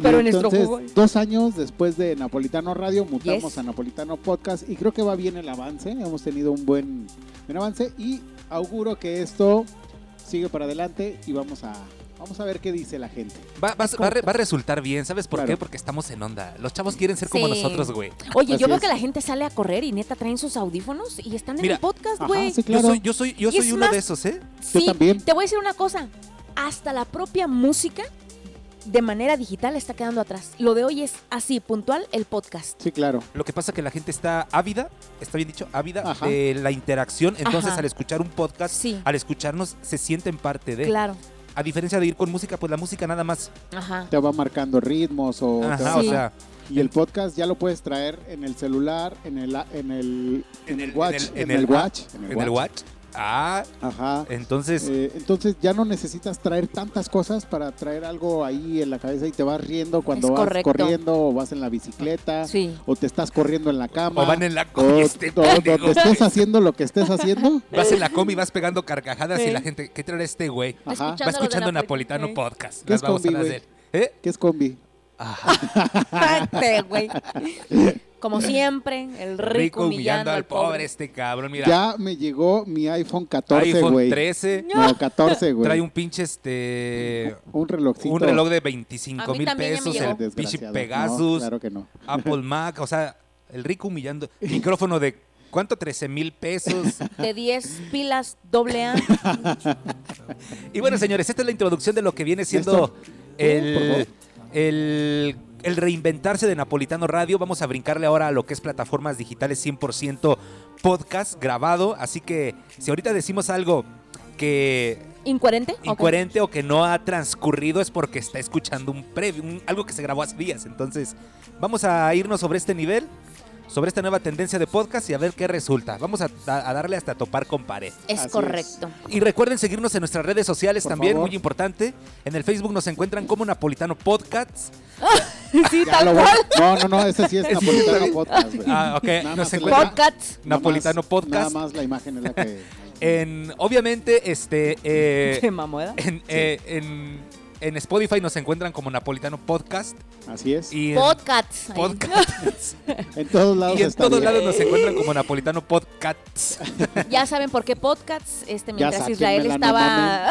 [SPEAKER 1] Pero en nuestro
[SPEAKER 4] entonces,
[SPEAKER 1] jugo.
[SPEAKER 4] Dos años después de Napolitano Radio, mutamos
[SPEAKER 1] Yes.
[SPEAKER 4] a Napolitano Podcast y creo que va bien el avance. Hemos tenido un buen, buen avance y auguro que esto sigue para adelante y vamos a, vamos a ver qué dice la gente.
[SPEAKER 3] Va, va- va a re- va a resultar bien, ¿sabes por
[SPEAKER 4] Claro.
[SPEAKER 3] qué? Porque estamos en onda. Los chavos quieren ser como
[SPEAKER 1] Sí.
[SPEAKER 3] nosotros, güey.
[SPEAKER 1] Oye,
[SPEAKER 4] Así
[SPEAKER 1] yo veo
[SPEAKER 4] es.
[SPEAKER 1] que la gente sale a correr y neta traen sus audífonos y están en
[SPEAKER 3] Mira.
[SPEAKER 1] el podcast, güey.
[SPEAKER 4] sí,
[SPEAKER 3] Yo soy, yo soy, yo soy uno
[SPEAKER 1] más-
[SPEAKER 3] de esos, ¿eh?
[SPEAKER 1] Sí,
[SPEAKER 4] también.
[SPEAKER 1] te voy a decir una cosa. Hasta la propia música de manera digital está quedando atrás. Lo de hoy es así, puntual, el podcast.
[SPEAKER 4] Sí, claro.
[SPEAKER 3] Lo que pasa es que la gente está ávida, está bien dicho, ávida
[SPEAKER 4] Ajá.
[SPEAKER 3] de la interacción. Entonces,
[SPEAKER 1] Ajá.
[SPEAKER 3] al escuchar un podcast,
[SPEAKER 1] Sí.
[SPEAKER 3] al escucharnos, se sienten parte de.
[SPEAKER 1] Claro.
[SPEAKER 3] A diferencia de ir con música, pues la música nada más.
[SPEAKER 1] Ajá.
[SPEAKER 4] Te va marcando ritmos o... te
[SPEAKER 3] Ajá,
[SPEAKER 4] va-
[SPEAKER 3] o
[SPEAKER 1] Sí.
[SPEAKER 3] sea,
[SPEAKER 4] Y el podcast ya lo puedes traer en el celular, en el, en el, en el watch,
[SPEAKER 3] en
[SPEAKER 4] en
[SPEAKER 3] el-
[SPEAKER 4] el watch.
[SPEAKER 3] en el watch. Ah,
[SPEAKER 4] Ajá.
[SPEAKER 3] entonces,
[SPEAKER 4] Eh, entonces ya no necesitas traer tantas cosas para traer algo ahí en la cabeza y te vas riendo cuando vas
[SPEAKER 1] correcto.
[SPEAKER 4] corriendo o vas en la bicicleta
[SPEAKER 1] Sí.
[SPEAKER 4] o te estás corriendo en la cama
[SPEAKER 3] o van en la
[SPEAKER 4] o,
[SPEAKER 3] combi, este
[SPEAKER 4] o donde
[SPEAKER 3] pendejo.
[SPEAKER 4] estés haciendo lo que estés haciendo.
[SPEAKER 3] Vas en la combi, vas pegando carcajadas y la gente, ¿qué trae este güey?
[SPEAKER 4] Ajá.
[SPEAKER 3] Va
[SPEAKER 1] Escuchando de
[SPEAKER 3] Napolitano
[SPEAKER 1] Sí.
[SPEAKER 3] Podcast.
[SPEAKER 4] ¿Qué
[SPEAKER 3] Las
[SPEAKER 4] es
[SPEAKER 3] vamos a
[SPEAKER 4] combi, güey?
[SPEAKER 3] hacer. ¿Eh?
[SPEAKER 4] ¿Qué es combi?
[SPEAKER 1] Este, güey. Como siempre, el rico, humillando al pobre.
[SPEAKER 3] este cabrón. Mira,
[SPEAKER 4] Ya me llegó mi iPhone 14,
[SPEAKER 3] iPhone
[SPEAKER 4] güey.
[SPEAKER 3] 13
[SPEAKER 4] No, 14, güey.
[SPEAKER 3] trae un pinche este
[SPEAKER 4] Un relojcito.
[SPEAKER 3] un reloj de
[SPEAKER 1] A
[SPEAKER 3] 25
[SPEAKER 1] mí
[SPEAKER 3] mil pesos, el pinche. Pegasus,
[SPEAKER 4] No, claro que no.
[SPEAKER 3] Apple Mac, o sea, el rico humillando. Micrófono de ¿cuánto? 13 mil pesos.
[SPEAKER 1] De 10 pilas doble A.
[SPEAKER 3] Y bueno, señores, esta es la introducción de lo que viene siendo
[SPEAKER 4] por
[SPEAKER 3] el,
[SPEAKER 4] favor.
[SPEAKER 3] El, el reinventarse de Napolitano Radio. Vamos a brincarle ahora a lo que es plataformas digitales 100% podcast grabado. Así que si ahorita decimos algo que
[SPEAKER 1] ¿Incoherente?
[SPEAKER 3] Incoherente o que no ha transcurrido es porque está escuchando un previo, un- algo que se grabó hace días. Entonces, vamos a irnos sobre este nivel, sobre esta nueva tendencia de podcast y a ver qué resulta. Vamos a, a darle hasta topar con pared.
[SPEAKER 1] Es
[SPEAKER 4] Así
[SPEAKER 1] correcto.
[SPEAKER 3] Y recuerden seguirnos en nuestras redes sociales
[SPEAKER 4] Por
[SPEAKER 3] también,
[SPEAKER 4] favor.
[SPEAKER 3] muy importante. En el Facebook nos encuentran como Napolitano Podcasts.
[SPEAKER 1] Sí,
[SPEAKER 4] Ya
[SPEAKER 1] tal
[SPEAKER 4] lo voy-
[SPEAKER 1] cual.
[SPEAKER 4] No, no, no, ese sí es Napolitano. Podcast, güey.
[SPEAKER 3] Ah, ok.
[SPEAKER 4] Nada
[SPEAKER 3] Nos
[SPEAKER 4] más la-
[SPEAKER 3] encuentran
[SPEAKER 1] Podcast.
[SPEAKER 4] nada
[SPEAKER 3] Napolitano
[SPEAKER 4] más-
[SPEAKER 3] Podcast.
[SPEAKER 4] Nada más la imagen es la que...
[SPEAKER 3] En, obviamente, este, eh,
[SPEAKER 1] Qué mamueda.
[SPEAKER 3] en, eh, en, en Spotify nos encuentran como Napolitano Podcast.
[SPEAKER 4] Así es.
[SPEAKER 3] Y
[SPEAKER 1] Podcasts.
[SPEAKER 3] Podcasts.
[SPEAKER 4] En todos lados
[SPEAKER 3] y en
[SPEAKER 4] está
[SPEAKER 3] todos
[SPEAKER 4] bien.
[SPEAKER 3] lados nos encuentran como Napolitano Podcasts.
[SPEAKER 1] Ya saben por qué podcasts. Este, mientras Israel estaba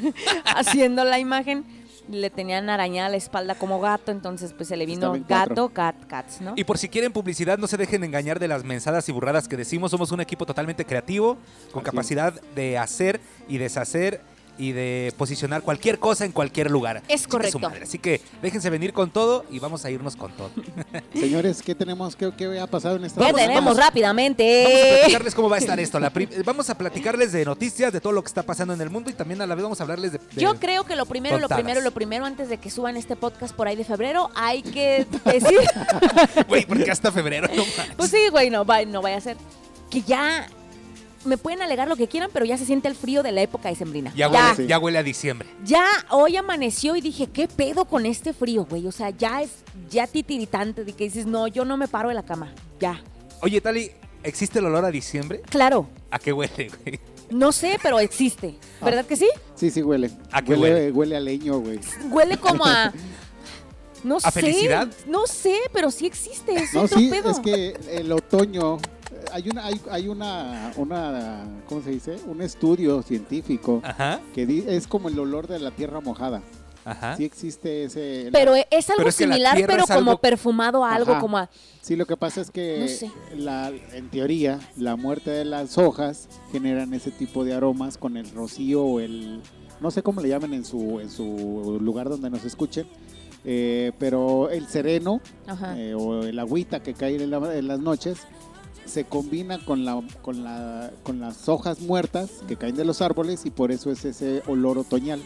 [SPEAKER 1] haciendo la imagen, le tenían arañada la espalda como gato, entonces pues se le vino gato, cat, cats, ¿no?
[SPEAKER 3] Y por si quieren publicidad, no se dejen engañar de las mensadas y burradas que decimos. Somos un equipo totalmente creativo, con
[SPEAKER 4] Así
[SPEAKER 3] capacidad de hacer y deshacer y de posicionar cualquier cosa en cualquier lugar.
[SPEAKER 1] Es correcto.
[SPEAKER 3] su madre. Así que déjense venir con todo y vamos a irnos con todo.
[SPEAKER 4] Señores, ¿qué tenemos? ¿Qué, qué ha pasado en esta
[SPEAKER 1] ¿Qué
[SPEAKER 3] Vamos,
[SPEAKER 1] tenemos
[SPEAKER 3] vamos. Vamos a
[SPEAKER 1] rápidamente?
[SPEAKER 3] platicarles cómo va a estar esto. La vamos a platicarles de noticias, de todo lo que está pasando en el mundo y también a la vez vamos a hablarles de... de-
[SPEAKER 1] Yo creo que lo primero, lo primero, lo primero, antes de que suban este podcast por ahí de febrero, hay que decir,
[SPEAKER 3] Güey, porque hasta febrero no más.
[SPEAKER 1] pues sí, güey, no, va- no vaya a ser, que ya me pueden alegar lo que quieran, pero ya se siente el frío de la época decembrina.
[SPEAKER 3] Ya
[SPEAKER 1] ya,
[SPEAKER 3] huele,
[SPEAKER 4] Sí.
[SPEAKER 3] ya huele a diciembre.
[SPEAKER 1] ya hoy amaneció y dije, ¿qué pedo con este frío, güey? O sea, ya es ya titiritante de que dices, no, yo no me paro de la cama, ya.
[SPEAKER 3] Oye, Tali, ¿existe el olor a diciembre?
[SPEAKER 1] Claro,
[SPEAKER 3] ¿A qué huele, güey?
[SPEAKER 1] no sé, pero existe, ¿verdad que sí?
[SPEAKER 4] Sí, sí huele.
[SPEAKER 3] ¿A qué
[SPEAKER 4] huele? Huele a leño, güey.
[SPEAKER 1] Huele como a... No
[SPEAKER 3] ¿A
[SPEAKER 1] sé,
[SPEAKER 3] felicidad?
[SPEAKER 1] no sé, pero sí existe, es
[SPEAKER 4] No,
[SPEAKER 1] otro
[SPEAKER 4] sí,
[SPEAKER 1] pedo.
[SPEAKER 4] es que el otoño... Hay una, hay, hay una, una, ¿cómo se dice? Un estudio científico
[SPEAKER 3] Ajá,
[SPEAKER 4] que di- es como el olor de la tierra mojada.
[SPEAKER 3] ajá.
[SPEAKER 4] Sí existe ese...
[SPEAKER 1] Pero es algo
[SPEAKER 3] Pero es que la
[SPEAKER 1] similar, pero
[SPEAKER 3] algo-
[SPEAKER 1] como perfumado a algo,
[SPEAKER 4] Ajá.
[SPEAKER 1] como a...
[SPEAKER 4] Sí, lo que pasa es que
[SPEAKER 1] No sé.
[SPEAKER 4] la, en teoría la muerte de las hojas generan ese tipo de aromas con el rocío o el no sé cómo le llaman en su en su lugar donde nos escuchen, eh, pero el sereno eh, o el agüita que cae en, la- en las noches se combina con la con la con las hojas muertas que caen de los árboles y por eso es ese olor otoñal.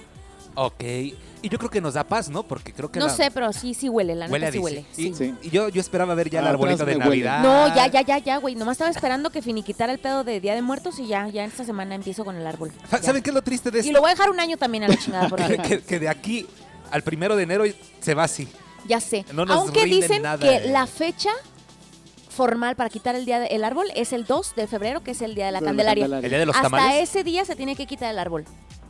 [SPEAKER 3] Ok. Y yo creo que nos da paz, ¿no? Porque creo que
[SPEAKER 1] No
[SPEAKER 3] la-
[SPEAKER 1] sé, pero sí, sí huele, la
[SPEAKER 3] huele a
[SPEAKER 1] neta sí huele.
[SPEAKER 3] Y,
[SPEAKER 1] sí.
[SPEAKER 4] Sí.
[SPEAKER 3] y yo, yo esperaba ver ya el
[SPEAKER 4] Atrás
[SPEAKER 3] arbolito de
[SPEAKER 4] huele.
[SPEAKER 3] Navidad.
[SPEAKER 1] No, ya, ya, ya, ya, güey. Nomás estaba esperando que finiquitara el pedo de Día de Muertos y ya, ya esta semana empiezo con el árbol. Ya.
[SPEAKER 3] ¿Saben qué es lo triste de
[SPEAKER 1] Y
[SPEAKER 3] esto?
[SPEAKER 1] lo voy a dejar un año también a la chingada, porque
[SPEAKER 3] que, que de aquí al primero de enero se va así.
[SPEAKER 1] ya sé.
[SPEAKER 3] No nos
[SPEAKER 1] Aunque dicen
[SPEAKER 3] nada,
[SPEAKER 1] que
[SPEAKER 3] eh.
[SPEAKER 1] la fecha formal para quitar el día de- el árbol es el 2 de febrero, que es el día de la
[SPEAKER 4] De la
[SPEAKER 1] Candelaria.
[SPEAKER 3] El día de los
[SPEAKER 1] Hasta
[SPEAKER 3] tamales.
[SPEAKER 1] ese día se tiene que quitar el árbol.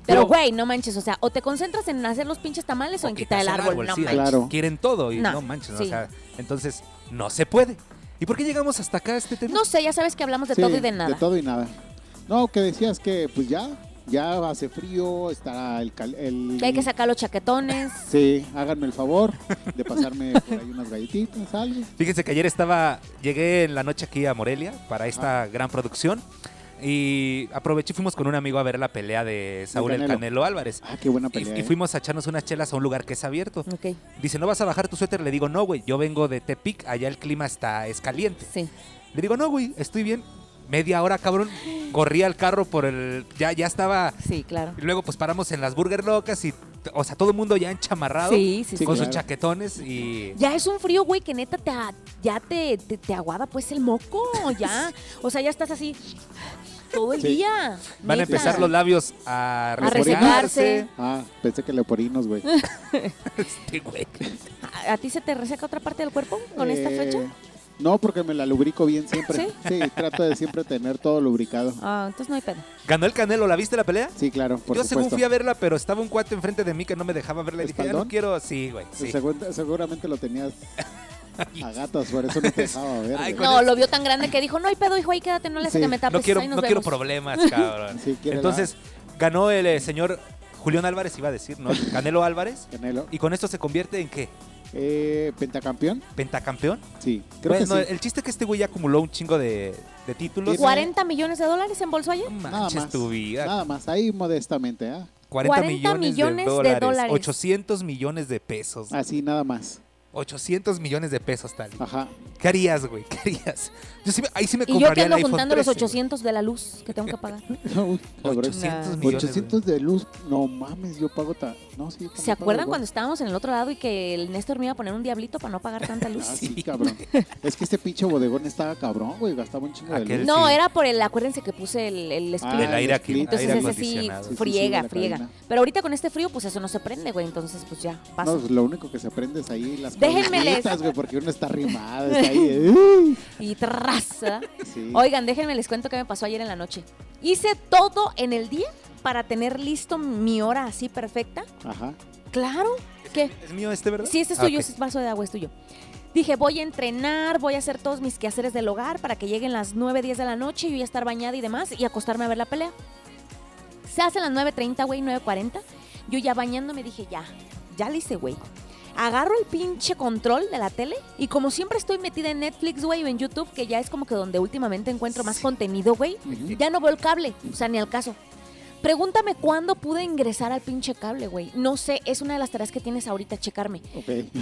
[SPEAKER 3] Pero-
[SPEAKER 1] güey, no manches, o sea, o te concentras en hacer los pinches tamales o, en quitar el árbol, no
[SPEAKER 3] sí,
[SPEAKER 1] manches.
[SPEAKER 4] Claro.
[SPEAKER 3] Quieren todo y no,
[SPEAKER 1] No,
[SPEAKER 3] manches.
[SPEAKER 1] sí.
[SPEAKER 3] O sea, entonces no se puede. ¿Y por qué llegamos hasta acá a este tema?
[SPEAKER 1] No sé, ya sabes que hablamos de
[SPEAKER 4] Sí,
[SPEAKER 1] todo y de nada.
[SPEAKER 4] De todo y nada. No, que decías que pues ya, ya hace frío, está el... cal- el
[SPEAKER 1] hay que sacar los chaquetones.
[SPEAKER 4] Sí, háganme el favor de pasarme por ahí unas galletitas, algo.
[SPEAKER 3] Fíjense que ayer estaba, llegué en la noche aquí a Morelia para esta gran producción y aproveché y fuimos con un amigo a ver la pelea de Saúl el
[SPEAKER 4] Canelo.
[SPEAKER 3] Canelo Álvarez.
[SPEAKER 4] Ah, qué buena pelea.
[SPEAKER 3] y
[SPEAKER 4] ¿eh?
[SPEAKER 3] fuimos a echarnos unas chelas a un lugar que es abierto.
[SPEAKER 1] Ok,
[SPEAKER 3] Dice, ¿no vas a bajar tu suéter? Le digo, no, güey, yo vengo de Tepic, allá el clima está, es caliente.
[SPEAKER 1] sí.
[SPEAKER 3] Le digo, no, güey, estoy bien. Media hora, cabrón, corría el carro por el... Ya, ya estaba...
[SPEAKER 1] Sí, claro.
[SPEAKER 3] Y luego pues paramos en las Burger Locas y, o sea, todo el mundo ya enchamarrado.
[SPEAKER 1] Sí, sí, sí.
[SPEAKER 3] con
[SPEAKER 4] claro.
[SPEAKER 3] sus chaquetones y...
[SPEAKER 1] Ya es un frío, güey, que neta te, ya te, te, te aguada pues el moco, ya. O sea, ya estás así todo el
[SPEAKER 4] Sí.
[SPEAKER 1] día.
[SPEAKER 3] Van a empezar los labios a
[SPEAKER 1] A
[SPEAKER 3] resecarse.
[SPEAKER 4] Ah, pensé que leoporinos, güey.
[SPEAKER 3] Este güey.
[SPEAKER 1] ¿A, a ti se te reseca otra parte del cuerpo con esta
[SPEAKER 4] Eh,
[SPEAKER 1] fecha?
[SPEAKER 4] No, porque me la lubrico bien siempre.
[SPEAKER 1] ¿Sí?
[SPEAKER 4] Sí, trato de siempre tener todo lubricado.
[SPEAKER 1] Ah, entonces no hay pedo.
[SPEAKER 3] ¿Ganó el Canelo? ¿La viste la pelea?
[SPEAKER 4] Sí, claro, por
[SPEAKER 3] Yo según
[SPEAKER 4] supuesto.
[SPEAKER 3] fui a verla, pero estaba un cuate enfrente de mí que no me dejaba verla. Y dije, ya no quiero... Sí, güey, sí.
[SPEAKER 4] Seguramente lo tenías a gatas, por eso no te dejaba ver.
[SPEAKER 3] Ay,
[SPEAKER 4] güey.
[SPEAKER 1] No,
[SPEAKER 3] el-
[SPEAKER 1] lo vio tan grande que dijo, no hay pedo, hijo, ahí quédate, no le hace
[SPEAKER 4] Sí.
[SPEAKER 1] que me tapes.
[SPEAKER 3] No quiero,
[SPEAKER 1] ahí nos
[SPEAKER 3] no quiero
[SPEAKER 1] vemos".
[SPEAKER 3] problemas, cabrón.
[SPEAKER 4] Sí, quiere
[SPEAKER 3] Entonces, ganó el eh, señor Julián Álvarez, iba a decir, ¿no? Canelo Álvarez.
[SPEAKER 4] Canelo.
[SPEAKER 3] Y con esto se convierte en qué?
[SPEAKER 4] Eh, ¿Pentacampeón?
[SPEAKER 3] ¿Pentacampeón?
[SPEAKER 4] Sí, creo
[SPEAKER 3] bueno,
[SPEAKER 4] que sí.
[SPEAKER 3] el chiste es que este güey ya acumuló un chingo de, de títulos.
[SPEAKER 4] Tiene-
[SPEAKER 1] 40 millones de dólares en bolso ayer.
[SPEAKER 3] No
[SPEAKER 4] Nada
[SPEAKER 3] manches
[SPEAKER 4] más.
[SPEAKER 3] tu vida.
[SPEAKER 4] Nada más, ahí modestamente, ¿ah?
[SPEAKER 3] 40,
[SPEAKER 1] 40
[SPEAKER 3] millones,
[SPEAKER 1] millones
[SPEAKER 3] de,
[SPEAKER 1] de
[SPEAKER 3] dólares,
[SPEAKER 1] dólares.
[SPEAKER 3] 800 millones de pesos.
[SPEAKER 4] Así, nada más.
[SPEAKER 3] 800 millones de pesos, Tali.
[SPEAKER 4] Ajá.
[SPEAKER 3] ¿Qué harías, güey? ¿Qué harías? Yo sí, me- ahí sí me
[SPEAKER 1] Y yo que
[SPEAKER 3] compraría
[SPEAKER 1] ando juntando los
[SPEAKER 3] 13, güey.
[SPEAKER 1] 800 de la luz que tengo que pagar.
[SPEAKER 4] Cabrón.
[SPEAKER 3] 800
[SPEAKER 1] Nah.
[SPEAKER 3] millones.
[SPEAKER 4] 800 de luz, no mames, yo pago ta... No, sí,
[SPEAKER 1] ¿Se acuerdan cuando estábamos en el otro lado y que el Néstor me iba a poner un diablito para no pagar tanta luz?
[SPEAKER 4] Ah, sí, cabrón. Es que este pinche bodegón estaba cabrón, güey, gastaba un chingo de luz.
[SPEAKER 1] No,
[SPEAKER 3] sí.
[SPEAKER 1] era por el, acuérdense que puse el, el split.
[SPEAKER 4] Ah,
[SPEAKER 3] el aire aquí,
[SPEAKER 1] entonces
[SPEAKER 3] aire
[SPEAKER 1] ese sí
[SPEAKER 3] acondicionado.
[SPEAKER 4] Sí, sí, sí,
[SPEAKER 1] friega, friega. Pero ahorita con este frío, pues eso no se prende, güey. Entonces, pues ya, pasa.
[SPEAKER 4] No, pues, lo único que se prende es ahí las
[SPEAKER 1] Déjenme les-
[SPEAKER 4] güey, porque uno está arrimado, está ahí.
[SPEAKER 1] Y.
[SPEAKER 4] Sí.
[SPEAKER 1] Oigan, déjenme les cuento qué me pasó ayer en la noche. Hice todo en el día para tener listo mi hora así perfecta.
[SPEAKER 4] Ajá.
[SPEAKER 1] Claro. ¿Qué?
[SPEAKER 3] ¿Es mío este, verdad?
[SPEAKER 1] Sí, este es
[SPEAKER 3] Ah,
[SPEAKER 1] tuyo,
[SPEAKER 3] ok.
[SPEAKER 1] ese vaso de agua es tuyo. Dije, voy a entrenar, voy a hacer todos mis quehaceres del hogar para que lleguen las 9, 10 de la noche, yo ya estar bañada y demás y acostarme a ver la pelea. Se hacen las 9.30, güey, 9.40. Yo ya bañándome dije, ya, ya le hice, güey. Agarro el pinche control de la tele y como siempre estoy metida en Netflix, güey, o en YouTube, que ya es como que donde últimamente encuentro más contenido, güey, ya no veo el cable, o sea, ni al caso. Pregúntame cuándo pude ingresar al pinche cable, güey. No sé, es una de las tareas que tienes ahorita, checarme.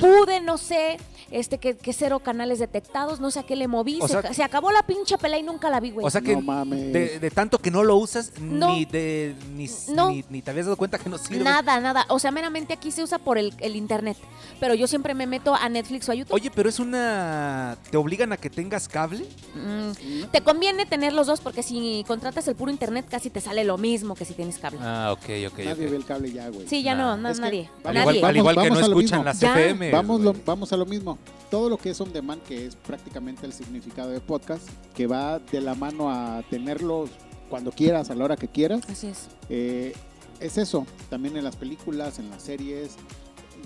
[SPEAKER 1] Pude, no sé, este, que, que cero canales detectados, no sé a qué le moví.
[SPEAKER 3] O
[SPEAKER 1] se,
[SPEAKER 3] sea-
[SPEAKER 1] ca- se acabó la pinche pelea y nunca la vi, güey.
[SPEAKER 3] O sea que
[SPEAKER 4] No mames.
[SPEAKER 3] de, de tanto que no lo usas,
[SPEAKER 1] No.
[SPEAKER 3] ni, de, ni,
[SPEAKER 1] No.
[SPEAKER 3] ni, ni te habías dado cuenta que no sirve.
[SPEAKER 1] Nada, nada. O sea, meramente aquí se usa por el, el internet. Pero yo siempre me meto a Netflix o a YouTube.
[SPEAKER 3] Oye, pero es una... ¿Te obligan a que tengas cable?
[SPEAKER 1] Mm, te conviene tener los dos porque si contratas el puro internet casi te sale lo mismo que si tienes cable.
[SPEAKER 3] Ah, ok, ok,
[SPEAKER 4] Nadie ve
[SPEAKER 3] ok.
[SPEAKER 4] el cable ya, güey.
[SPEAKER 1] sí, ya
[SPEAKER 3] nah.
[SPEAKER 1] no, no,
[SPEAKER 4] Es que
[SPEAKER 1] nadie. nadie.
[SPEAKER 3] igual, al igual que
[SPEAKER 4] Vamos
[SPEAKER 3] no escuchan las
[SPEAKER 1] Ya.
[SPEAKER 3] FM.
[SPEAKER 4] Vamos, lo- vamos a lo mismo. Todo lo que es on demand, que es prácticamente el significado de podcast, que va de la mano a tenerlos cuando quieras, a la hora que quieras,
[SPEAKER 1] Así es.
[SPEAKER 4] eh, es eso. También en las películas, en las series,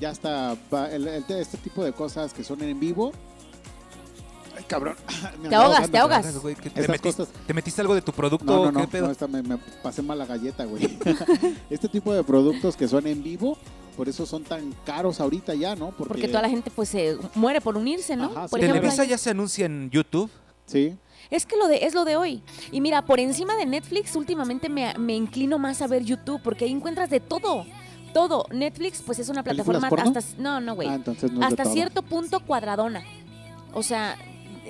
[SPEAKER 4] ya está va el- el- este tipo de cosas que son en vivo. Ay, cabrón. Me
[SPEAKER 1] Te ahogas, te ahogas.
[SPEAKER 3] Güey, ¿Te, metiste, te metiste algo de tu producto?
[SPEAKER 4] No, no,
[SPEAKER 3] ¿Qué
[SPEAKER 4] no,
[SPEAKER 3] pedo?
[SPEAKER 4] no, esta me, me pasé mal la galleta, güey. este tipo de productos que son en vivo, por eso son tan caros ahorita ya, ¿no? Porque,
[SPEAKER 1] Porque toda la gente pues se muere por unirse, ¿no?
[SPEAKER 4] Ajá,
[SPEAKER 1] por
[SPEAKER 4] sí.
[SPEAKER 1] ejemplo,
[SPEAKER 3] Televisa ya se anuncia en YouTube.
[SPEAKER 4] Sí,
[SPEAKER 1] Es que lo de, es lo de hoy. Y mira, por encima de Netflix, últimamente me, me inclino más a ver YouTube, porque ahí encuentras de todo. Todo. Netflix, pues es una
[SPEAKER 4] ¿Películas
[SPEAKER 1] plataforma hasta. No, no, güey.
[SPEAKER 4] ah, no
[SPEAKER 1] hasta cierto punto cuadradona. O sea,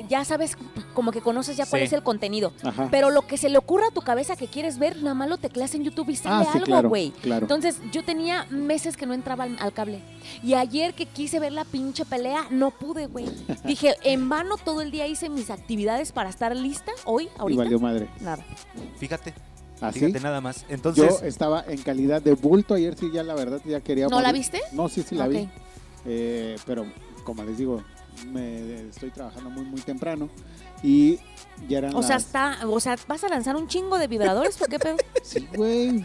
[SPEAKER 1] ya sabes, como que conoces ya cuál
[SPEAKER 3] Sí.
[SPEAKER 1] es el contenido.
[SPEAKER 4] Ajá.
[SPEAKER 1] Pero lo que se le ocurra a tu cabeza que quieres ver, nada más lo tecleas en YouTube y sale
[SPEAKER 4] ah, sí,
[SPEAKER 1] algo,
[SPEAKER 4] claro.
[SPEAKER 1] güey.
[SPEAKER 4] Claro.
[SPEAKER 1] Entonces, yo tenía meses que no entraba al, al cable. Y ayer que quise ver la pinche pelea, no pude, güey. Dije, en vano todo el día hice mis actividades para estar lista hoy,
[SPEAKER 4] y
[SPEAKER 1] ahorita.
[SPEAKER 4] valió madre.
[SPEAKER 1] Nada.
[SPEAKER 3] Fíjate,
[SPEAKER 4] ¿Así?
[SPEAKER 3] fíjate nada más.
[SPEAKER 4] Yo
[SPEAKER 3] Entonces,
[SPEAKER 4] estaba en calidad de bulto. Ayer sí, ya la verdad, ya quería.
[SPEAKER 1] ¿No la viste?
[SPEAKER 4] No, sí, sí la vi. Eh, pero como les digo, me estoy trabajando muy, muy temprano. Y ya eran
[SPEAKER 1] O sea, está, o sea, ¿vas a lanzar un chingo de vibradores? ¿Por qué pedo?
[SPEAKER 4] Sí, güey.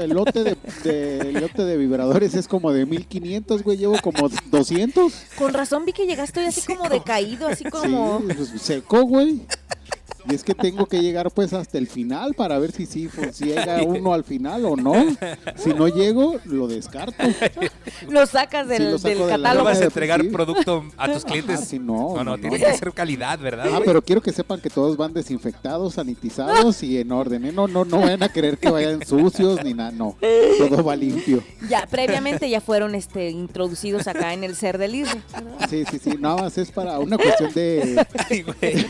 [SPEAKER 4] El lote de, de- el lote de vibradores es como de 1500, güey. Llevo como 200.
[SPEAKER 1] Con razón vi que llegaste hoy así como decaído, así como...
[SPEAKER 4] Sí, pues, seco, güey. Y es que tengo que llegar pues hasta el final para ver si sí pues, si llega uno al final o no. Si no llego, lo descarto.
[SPEAKER 1] Lo sacas del,
[SPEAKER 4] lo la
[SPEAKER 3] no
[SPEAKER 1] catálogo.
[SPEAKER 3] vas a entregar
[SPEAKER 4] sí.
[SPEAKER 3] producto a tus clientes.
[SPEAKER 4] Ah, sí, no,
[SPEAKER 3] no, no,
[SPEAKER 4] no,
[SPEAKER 3] tiene que ser calidad, ¿verdad?
[SPEAKER 4] Ah, pero quiero que sepan que todos van desinfectados, sanitizados y en orden. ¿eh? No, no, no vayan a creer que vayan sucios ni nada. No, todo va limpio.
[SPEAKER 1] Ya, previamente ya fueron este, introducidos acá en el ser del ISRE.
[SPEAKER 4] Sí, sí, sí. Nada más es para una cuestión de
[SPEAKER 3] Ay, güey.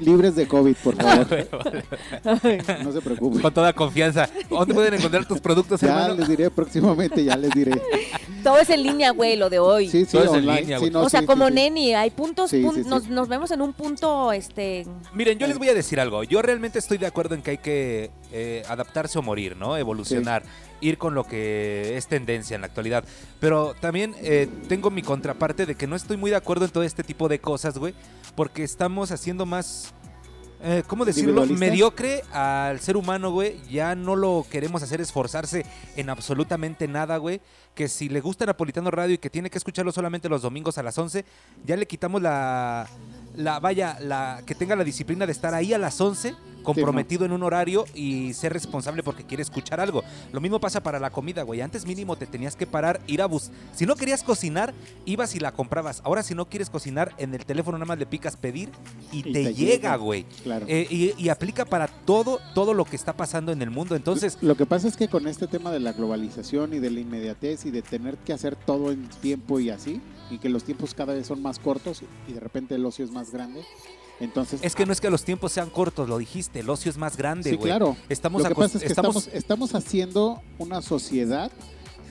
[SPEAKER 4] Libres de COVID, por favor. No se preocupen.
[SPEAKER 3] Con toda confianza. ¿Dónde pueden encontrar tus productos,
[SPEAKER 4] Ya
[SPEAKER 3] hermano?
[SPEAKER 4] les diré próximamente, ya les diré.
[SPEAKER 1] Todo es en línea, güey, lo de hoy.
[SPEAKER 4] Sí, sí,
[SPEAKER 3] Todo es en
[SPEAKER 4] online.
[SPEAKER 3] línea,
[SPEAKER 4] sí,
[SPEAKER 3] güey.
[SPEAKER 4] no,
[SPEAKER 1] o sea,
[SPEAKER 4] sí,
[SPEAKER 1] como
[SPEAKER 4] sí, sí.
[SPEAKER 1] neni, hay puntos,
[SPEAKER 4] Sí,
[SPEAKER 1] pun-
[SPEAKER 4] sí, sí.
[SPEAKER 1] Nos, nos vemos en un punto, este...
[SPEAKER 3] Miren, yo les voy a decir algo. Yo realmente estoy de acuerdo en que hay que eh, adaptarse o morir, ¿no? Evolucionar, ir con lo que es tendencia en la actualidad. Pero también eh, tengo mi contraparte de que no estoy muy de acuerdo en todo este tipo de cosas, güey, porque estamos haciendo más... eh, ¿Cómo decirlo? Mediocre al ser humano, güey. Ya no lo queremos hacer esforzarse en absolutamente nada, güey. Que si le gusta Napolitano Radio y que tiene que escucharlo solamente los domingos a las 11, ya le quitamos la, la vaya, la que tenga la disciplina de estar ahí a las 11, comprometido en un horario y ser responsable porque quiere escuchar algo. Lo mismo pasa para la comida, güey. Antes mínimo te tenías que parar, ir a bus. Si no querías cocinar, ibas y la comprabas. Ahora si no quieres cocinar, en el teléfono nada más le picas pedir y,
[SPEAKER 4] Y
[SPEAKER 3] te,
[SPEAKER 4] te
[SPEAKER 3] llega,
[SPEAKER 4] llega.
[SPEAKER 3] güey.
[SPEAKER 4] Claro.
[SPEAKER 3] Eh, y, y aplica para todo, todo lo que está pasando en el mundo. Entonces,
[SPEAKER 4] Lo que pasa es que con este tema de la globalización y de la inmediatez y de tener que hacer todo en tiempo y así, y que los tiempos cada vez son más cortos y de repente el ocio es más grande, entonces...
[SPEAKER 3] es que no es que los tiempos sean cortos, lo dijiste, el ocio es más grande,
[SPEAKER 4] Sí,
[SPEAKER 3] güey.
[SPEAKER 4] claro.
[SPEAKER 3] Estamos
[SPEAKER 4] Lo que pasa es que
[SPEAKER 3] estamos-
[SPEAKER 4] estamos, estamos haciendo una sociedad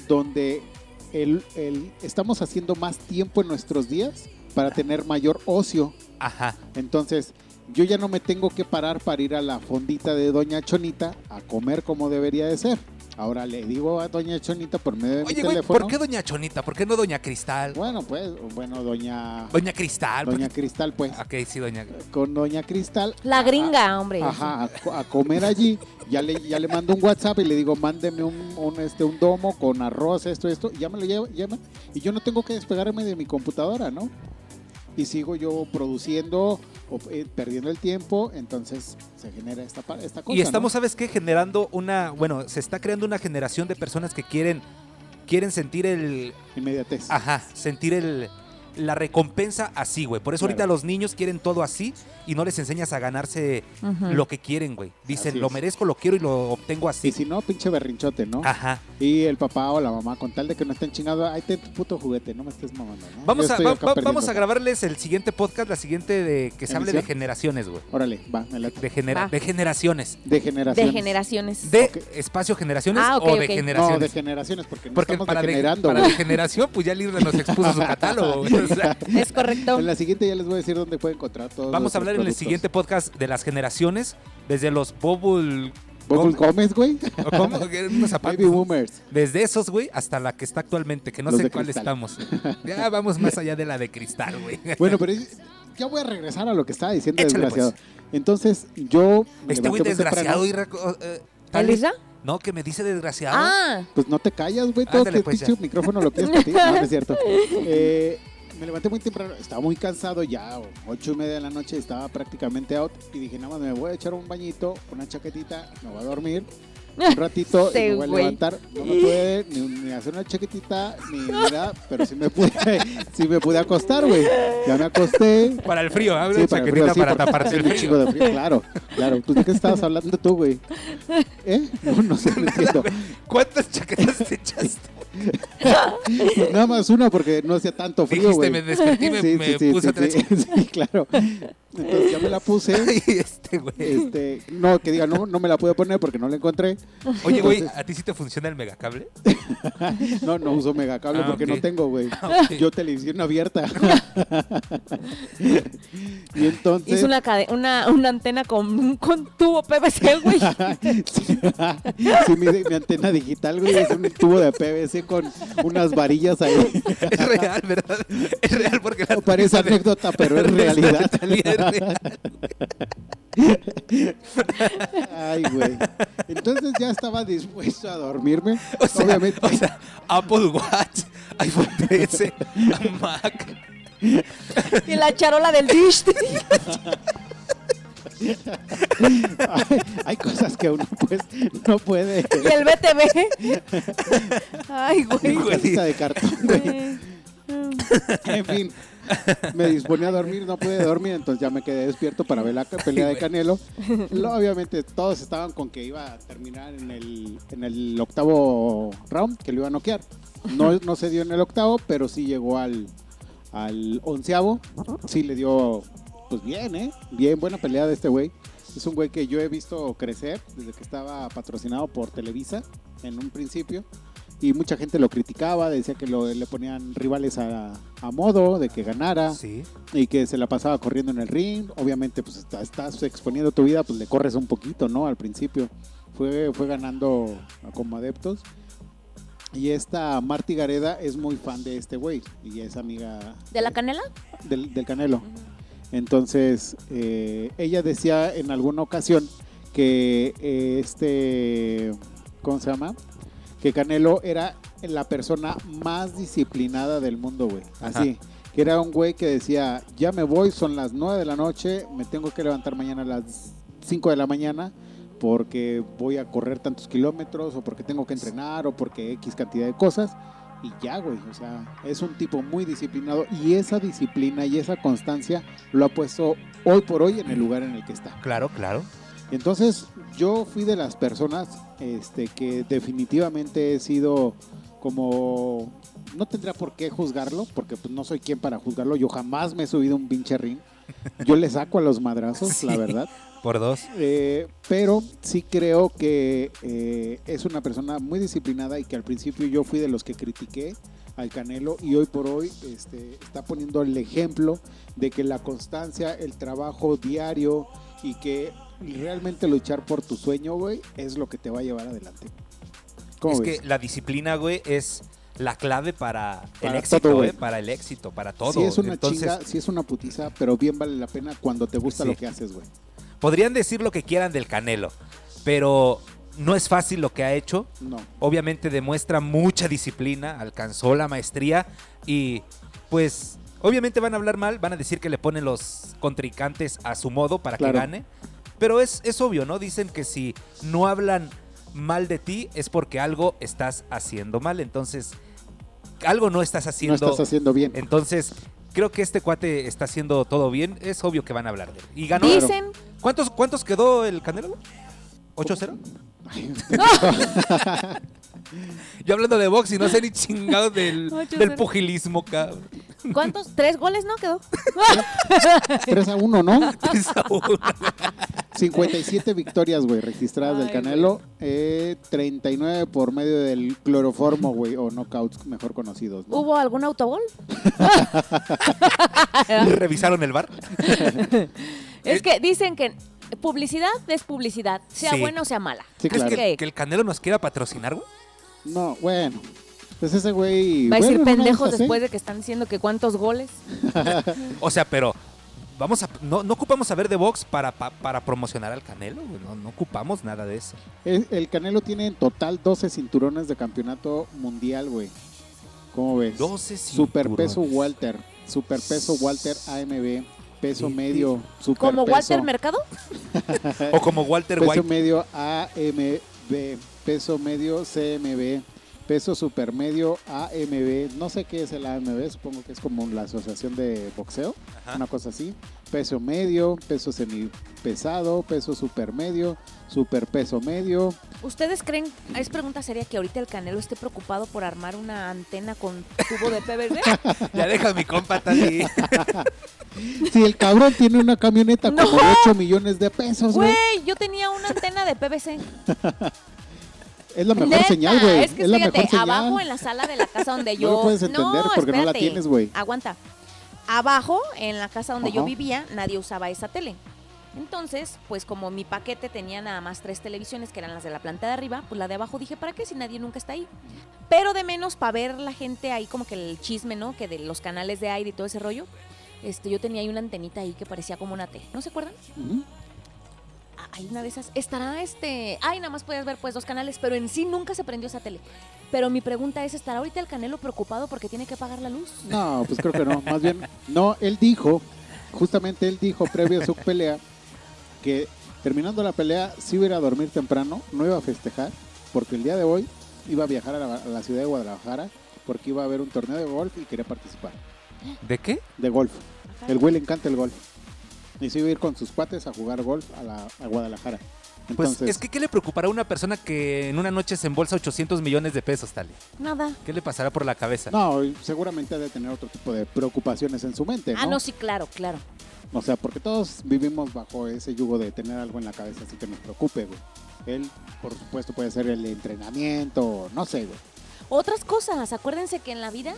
[SPEAKER 4] donde el, el- estamos haciendo más tiempo en nuestros días para tener mayor ocio.
[SPEAKER 3] Ajá.
[SPEAKER 4] Entonces, yo ya no me tengo que parar para ir a la fondita de Doña Chonita a comer como debería de ser. Ahora le digo a Doña Chonita por medio de mi
[SPEAKER 3] Oye, güey,
[SPEAKER 4] teléfono.
[SPEAKER 3] ¿por qué Doña Chonita? ¿Por qué no Doña Cristal?
[SPEAKER 4] Bueno, pues, bueno, Doña,
[SPEAKER 3] Doña Cristal. ¿por
[SPEAKER 4] Doña
[SPEAKER 3] qué-
[SPEAKER 4] Cristal, pues.
[SPEAKER 3] Ok, sí, Doña.
[SPEAKER 4] Con Doña Cristal.
[SPEAKER 1] La
[SPEAKER 4] a-
[SPEAKER 1] gringa, hombre.
[SPEAKER 4] Ajá, a, co- a comer allí. Ya le, ya le mando un WhatsApp y le digo, mándeme un, un, este, un domo con arroz, esto, esto. Y ya me lo lleva, ya me- y yo no tengo que despegarme de mi computadora, ¿no? Y sigo yo produciendo, o, eh, perdiendo el tiempo, entonces se genera esta, esta cosa.
[SPEAKER 3] Y estamos,
[SPEAKER 4] ¿no?
[SPEAKER 3] ¿sabes qué? Generando una. Bueno, se está creando una generación de personas que quieren. Quieren sentir el.
[SPEAKER 4] Inmediatez.
[SPEAKER 3] Ajá, sentir el. La recompensa así, güey. Por eso
[SPEAKER 4] Claro.
[SPEAKER 3] ahorita los niños quieren todo así y no les enseñas a ganarse lo que quieren, güey. Dicen, lo merezco, lo quiero y lo obtengo
[SPEAKER 4] Y
[SPEAKER 3] así.
[SPEAKER 4] si no, pinche berrinchote, ¿no?
[SPEAKER 3] Ajá.
[SPEAKER 4] Y el papá o la mamá, con tal de que no estén chingados, ahí te tu puto juguete, no me estés mamando, ¿no?
[SPEAKER 3] Vamos a, va- va- vamos a grabarles el siguiente podcast, la siguiente de que se hable de generaciones, güey.
[SPEAKER 4] Órale, va, me late.
[SPEAKER 3] De, genera-
[SPEAKER 1] Va.
[SPEAKER 3] de generaciones.
[SPEAKER 4] De generación.
[SPEAKER 1] De generaciones.
[SPEAKER 3] ¿De espacio generaciones
[SPEAKER 1] Ah,
[SPEAKER 3] o de generaciones?
[SPEAKER 4] No, de generaciones, porque no
[SPEAKER 3] Porque
[SPEAKER 4] estamos
[SPEAKER 3] para, de,
[SPEAKER 4] degenerando.
[SPEAKER 3] para de generación, pues ya Libre nos expuso su catálogo. güey.
[SPEAKER 1] Es correcto.
[SPEAKER 4] En la siguiente ya les voy a decir dónde pueden encontrar todos
[SPEAKER 3] vamos a hablar en el siguiente podcast de las generaciones, desde los Bubble...
[SPEAKER 4] Bubble Gómez, güey.
[SPEAKER 3] ¿o ¿Cómo? Unos zapatos.
[SPEAKER 4] Baby Boomers.
[SPEAKER 3] Desde esos, güey, hasta la que está actualmente, que no
[SPEAKER 4] Los
[SPEAKER 3] sé cuál
[SPEAKER 4] cristal.
[SPEAKER 3] estamos. Ya vamos más allá de la de cristal, güey.
[SPEAKER 4] Bueno, pero es- ya voy a regresar a lo que estaba diciendo
[SPEAKER 3] Échale,
[SPEAKER 4] desgraciado. Entonces, yo
[SPEAKER 3] Este güey desgraciado y... eh,
[SPEAKER 1] ¿El
[SPEAKER 3] tal-
[SPEAKER 1] Isra?
[SPEAKER 3] No, que me dice desgraciado.
[SPEAKER 1] Ah,
[SPEAKER 4] Pues no te callas, güey. Todo
[SPEAKER 3] Ándale,
[SPEAKER 4] que
[SPEAKER 3] pues,
[SPEAKER 4] micrófono lo quieres para ti. No, no es cierto. Eh, me levanté muy temprano, estaba muy cansado ya, ocho y media de la noche, estaba prácticamente out y dije, nada más me voy a echar un bañito, una chaquetita, me voy a dormir un ratito y me voy a levantar. No me pude ni, ni hacer una chaquetita ni nada, pero sí me pude, sí me pude acostar, güey. Ya me acosté.
[SPEAKER 3] Para el frío, abre
[SPEAKER 4] Sí, para el
[SPEAKER 3] chaquetita
[SPEAKER 4] frío, sí,
[SPEAKER 3] para taparse el frío.
[SPEAKER 4] de frío, Claro, claro. ¿Tú de qué estabas hablando tú, güey? ¿Eh? No, no sé, no entiendo.
[SPEAKER 3] ¿Cuántas chaquetas te echaste?
[SPEAKER 4] Nada más una porque no hacía tanto frío, güey.
[SPEAKER 3] me desperté y me,
[SPEAKER 4] Sí,
[SPEAKER 3] me
[SPEAKER 4] sí, sí,
[SPEAKER 3] puse
[SPEAKER 4] sí,
[SPEAKER 3] otra
[SPEAKER 4] sí, sí, claro. Entonces ya me la puse.
[SPEAKER 3] Y este, güey.
[SPEAKER 4] Este, no, que diga, no, no me la pude poner porque no la encontré.
[SPEAKER 3] Oye, güey, ¿a ti sí te funciona el megacable?
[SPEAKER 4] No, no uso megacable
[SPEAKER 3] Ah,
[SPEAKER 4] porque no tengo, güey.
[SPEAKER 3] ok.
[SPEAKER 4] Yo televisión abierta. y entonces...
[SPEAKER 1] Hizo una, cade- una, una antena con, con tubo PVC, güey.
[SPEAKER 4] sí, sí, mi, mi antena digital, güey, es un tubo de PVC con unas varillas ahí.
[SPEAKER 3] Es real, ¿verdad? Es real porque la
[SPEAKER 4] No parece anécdota, pero es realidad.
[SPEAKER 3] Natalia es real.
[SPEAKER 4] Ay, güey. Entonces ya estaba dispuesto a dormirme.
[SPEAKER 3] O sea,
[SPEAKER 4] Obviamente.
[SPEAKER 3] o sea, Apple Watch, iPhone 13, Mac.
[SPEAKER 1] Y la charola del dish.
[SPEAKER 4] hay, hay cosas que uno pues no puede.
[SPEAKER 1] Y el BTV. Ay, güey.
[SPEAKER 4] De cartón, güey. En fin, me disponía a dormir, no pude dormir, entonces ya me quedé despierto para ver la pelea de. Canelo. Lo- obviamente todos estaban con que iba a terminar en el, en el octavo round, que lo iba a noquear. No, no se dio en el octavo, pero sí llegó al, al onceavo. Sí le dio, pues bien, ¿eh? Bien, buena pelea de este güey. Es un güey que yo he visto crecer desde que estaba patrocinado por Televisa en un principio. Y mucha gente lo criticaba, decía que lo- le ponían rivales a, a modo, de que ganara
[SPEAKER 3] Sí.
[SPEAKER 4] y que se la pasaba corriendo en el ring. Obviamente, pues está- estás exponiendo tu vida, pues le corres un poquito, ¿no? Al principio. Fue, fue ganando como adeptos. Y esta Marty Gareda es muy fan de este güey y es amiga
[SPEAKER 1] ¿De la canela?
[SPEAKER 4] del, del Canelo. Entonces, eh, ella decía en alguna ocasión que eh, este, ¿cómo se llama? Que Canelo era la persona más disciplinada del mundo, güey. Así, que era un güey que decía, ya me voy, son las 9 de la noche, me tengo que levantar mañana a las 5 de la mañana porque voy a correr tantos kilómetros o porque tengo que entrenar o porque X cantidad de cosas. Y ya, güey, o sea, es un tipo muy disciplinado y esa disciplina y esa constancia lo ha puesto hoy por hoy en el lugar en el que está.
[SPEAKER 3] Claro, claro.
[SPEAKER 4] Entonces, yo fui de las personas este, que definitivamente he sido como... No tendría por qué juzgarlo, porque pues, no soy quien para juzgarlo. Yo jamás me he subido un pinche ring. Yo le saco a los madrazos,
[SPEAKER 3] Sí.
[SPEAKER 4] la verdad.
[SPEAKER 3] Por dos.
[SPEAKER 4] Eh, pero sí creo que eh, es una persona muy disciplinada y que al principio yo fui de los que critiqué al Canelo y hoy por hoy este, está poniendo el ejemplo de que la constancia, el trabajo diario y que realmente luchar por tu sueño, güey, es lo que te va a llevar adelante. ¿Cómo
[SPEAKER 3] Es
[SPEAKER 4] ves?
[SPEAKER 3] que la disciplina, güey, es la clave para, el éxito,
[SPEAKER 4] todo,
[SPEAKER 3] güey. Para el éxito, para todo.
[SPEAKER 4] sí es una
[SPEAKER 3] Entonces,
[SPEAKER 4] chinga, sí es una putiza, pero bien vale la pena cuando te gusta
[SPEAKER 3] Sí.
[SPEAKER 4] lo que haces, güey.
[SPEAKER 3] Podrían decir lo que quieran del Canelo, pero no es fácil lo que ha hecho.
[SPEAKER 4] No.
[SPEAKER 3] Obviamente demuestra mucha disciplina, alcanzó la maestría y pues obviamente van a hablar mal, van a decir que le ponen los contrincantes a su modo para
[SPEAKER 4] Claro.
[SPEAKER 3] que gane. Pero es, es obvio, ¿no? Dicen que si no hablan mal de ti es porque algo estás haciendo mal. Entonces, algo no estás
[SPEAKER 4] No
[SPEAKER 3] haciendo.
[SPEAKER 4] estás haciendo bien.
[SPEAKER 3] Entonces, creo que este cuate está haciendo todo bien. Es obvio que van a hablar de él. Y ganó.
[SPEAKER 1] Dicen.
[SPEAKER 3] ¿Cuántos, ¿Cuántos quedó el Canelo? ¿8-0?
[SPEAKER 4] Ay,
[SPEAKER 3] Yo hablando de box y no sé ni chingados del,
[SPEAKER 1] 8-0.
[SPEAKER 3] del pugilismo, cabrón.
[SPEAKER 1] ¿Cuántos? ¿Tres goles no quedó?
[SPEAKER 4] 3 a 1, ¿no?
[SPEAKER 3] Tres a uno.
[SPEAKER 4] 57 victorias, güey, registradas del Canelo. Eh, 39 por medio del cloroformo, güey, o knockouts mejor conocidos. ¿no?
[SPEAKER 1] ¿Hubo algún autogol?
[SPEAKER 3] ¿Revisaron el bar?
[SPEAKER 1] Es que dicen que publicidad es publicidad, sea
[SPEAKER 3] Sí.
[SPEAKER 1] buena o sea mala.
[SPEAKER 4] Sí,
[SPEAKER 3] ¿Crees
[SPEAKER 4] claro.
[SPEAKER 3] que, que el Canelo nos quiera patrocinar, güey?
[SPEAKER 4] No, bueno. Pues ese güey.
[SPEAKER 1] Va a decir
[SPEAKER 4] bueno,
[SPEAKER 1] pendejos después de que están diciendo que cuántos goles.
[SPEAKER 3] O sea, pero vamos a no, no ocupamos saber de box para, pa- para promocionar al Canelo, güey. No, no ocupamos nada de eso.
[SPEAKER 4] El, el Canelo tiene en total 12 cinturones de campeonato mundial, güey. ¿Cómo ves?
[SPEAKER 3] 12
[SPEAKER 4] Superpeso
[SPEAKER 3] cinturones.
[SPEAKER 4] Walter. Superpeso Walter AMB. Peso medio. Superpeso.
[SPEAKER 1] ¿Como Walter Mercado?
[SPEAKER 3] O como Walter
[SPEAKER 4] Peso
[SPEAKER 3] White.
[SPEAKER 4] medio AMB. Peso medio CMB. Peso supermedio AMB, no sé qué es el AMB, supongo que es como la asociación de boxeo,
[SPEAKER 3] Ajá.
[SPEAKER 4] una cosa así. Peso medio, peso semipesado, peso supermedio, superpeso medio.
[SPEAKER 1] ¿Ustedes creen, es pregunta seria, que ahorita el Canelo esté preocupado por armar una antena con tubo de PVC?
[SPEAKER 3] Ya deja mi compa Tali.
[SPEAKER 4] Si el cabrón tiene una camioneta
[SPEAKER 1] No.
[SPEAKER 4] como de 8 millones de pesos, güey.
[SPEAKER 1] Güey, yo tenía una antena de PVC.
[SPEAKER 4] Es la mejor
[SPEAKER 1] Neta,
[SPEAKER 4] señal, güey.
[SPEAKER 1] Es que
[SPEAKER 4] la
[SPEAKER 1] fíjate,
[SPEAKER 4] mejor señal.
[SPEAKER 1] abajo en la sala de la casa donde
[SPEAKER 4] No
[SPEAKER 1] yo.
[SPEAKER 4] lo puedes entender porque no la
[SPEAKER 1] espérate,
[SPEAKER 4] tienes, güey.
[SPEAKER 1] Aguanta. Abajo, en la casa donde yo vivía, nadie usaba esa tele. Entonces, pues como mi paquete tenía nada más tres televisiones, que eran las de la planta de arriba, pues la de abajo dije, ¿para qué si nadie nunca está ahí? Pero de menos para ver la gente ahí como que el chisme, ¿no? Que de los canales de aire y todo ese rollo. Este, yo tenía ahí una antenita ahí que parecía como una T. ¿No se acuerdan?
[SPEAKER 4] Ujú.
[SPEAKER 1] Ah, Hay una de esas. Estará este. Ay, nada más podías ver pues dos canales, pero en sí nunca se prendió esa tele. Pero mi pregunta es: ¿estará ahorita el Canelo preocupado porque tiene que pagar la luz?
[SPEAKER 4] No, pues creo que no. Más bien, no, él dijo, justamente él dijo previo a su pelea, que terminando la pelea sí iba a ir a dormir temprano, no iba a festejar, porque el día de hoy iba a viajar a la, a la ciudad de Guadalajara, porque iba a haber un torneo de golf y quería participar.
[SPEAKER 3] ¿De qué?
[SPEAKER 4] De golf. El güey le encanta el golf. Y se iba a ir con sus cuates a jugar golf a, la, a Guadalajara.
[SPEAKER 3] Pues
[SPEAKER 4] Entonces,
[SPEAKER 3] es que ¿qué le preocupará a una persona que en una noche se embolsa 800 millones de pesos, Tali?
[SPEAKER 1] Nada.
[SPEAKER 3] ¿Qué le pasará por la cabeza?
[SPEAKER 4] No, seguramente ha de tener otro tipo de preocupaciones en su mente, ¿no?
[SPEAKER 1] Ah, no, sí, claro, claro.
[SPEAKER 4] O sea, porque todos vivimos bajo ese yugo de tener algo en la cabeza así que nos preocupe, güey. Él, por supuesto, puede ser el entrenamiento, no sé, güey.
[SPEAKER 1] Otras cosas, acuérdense que en la vida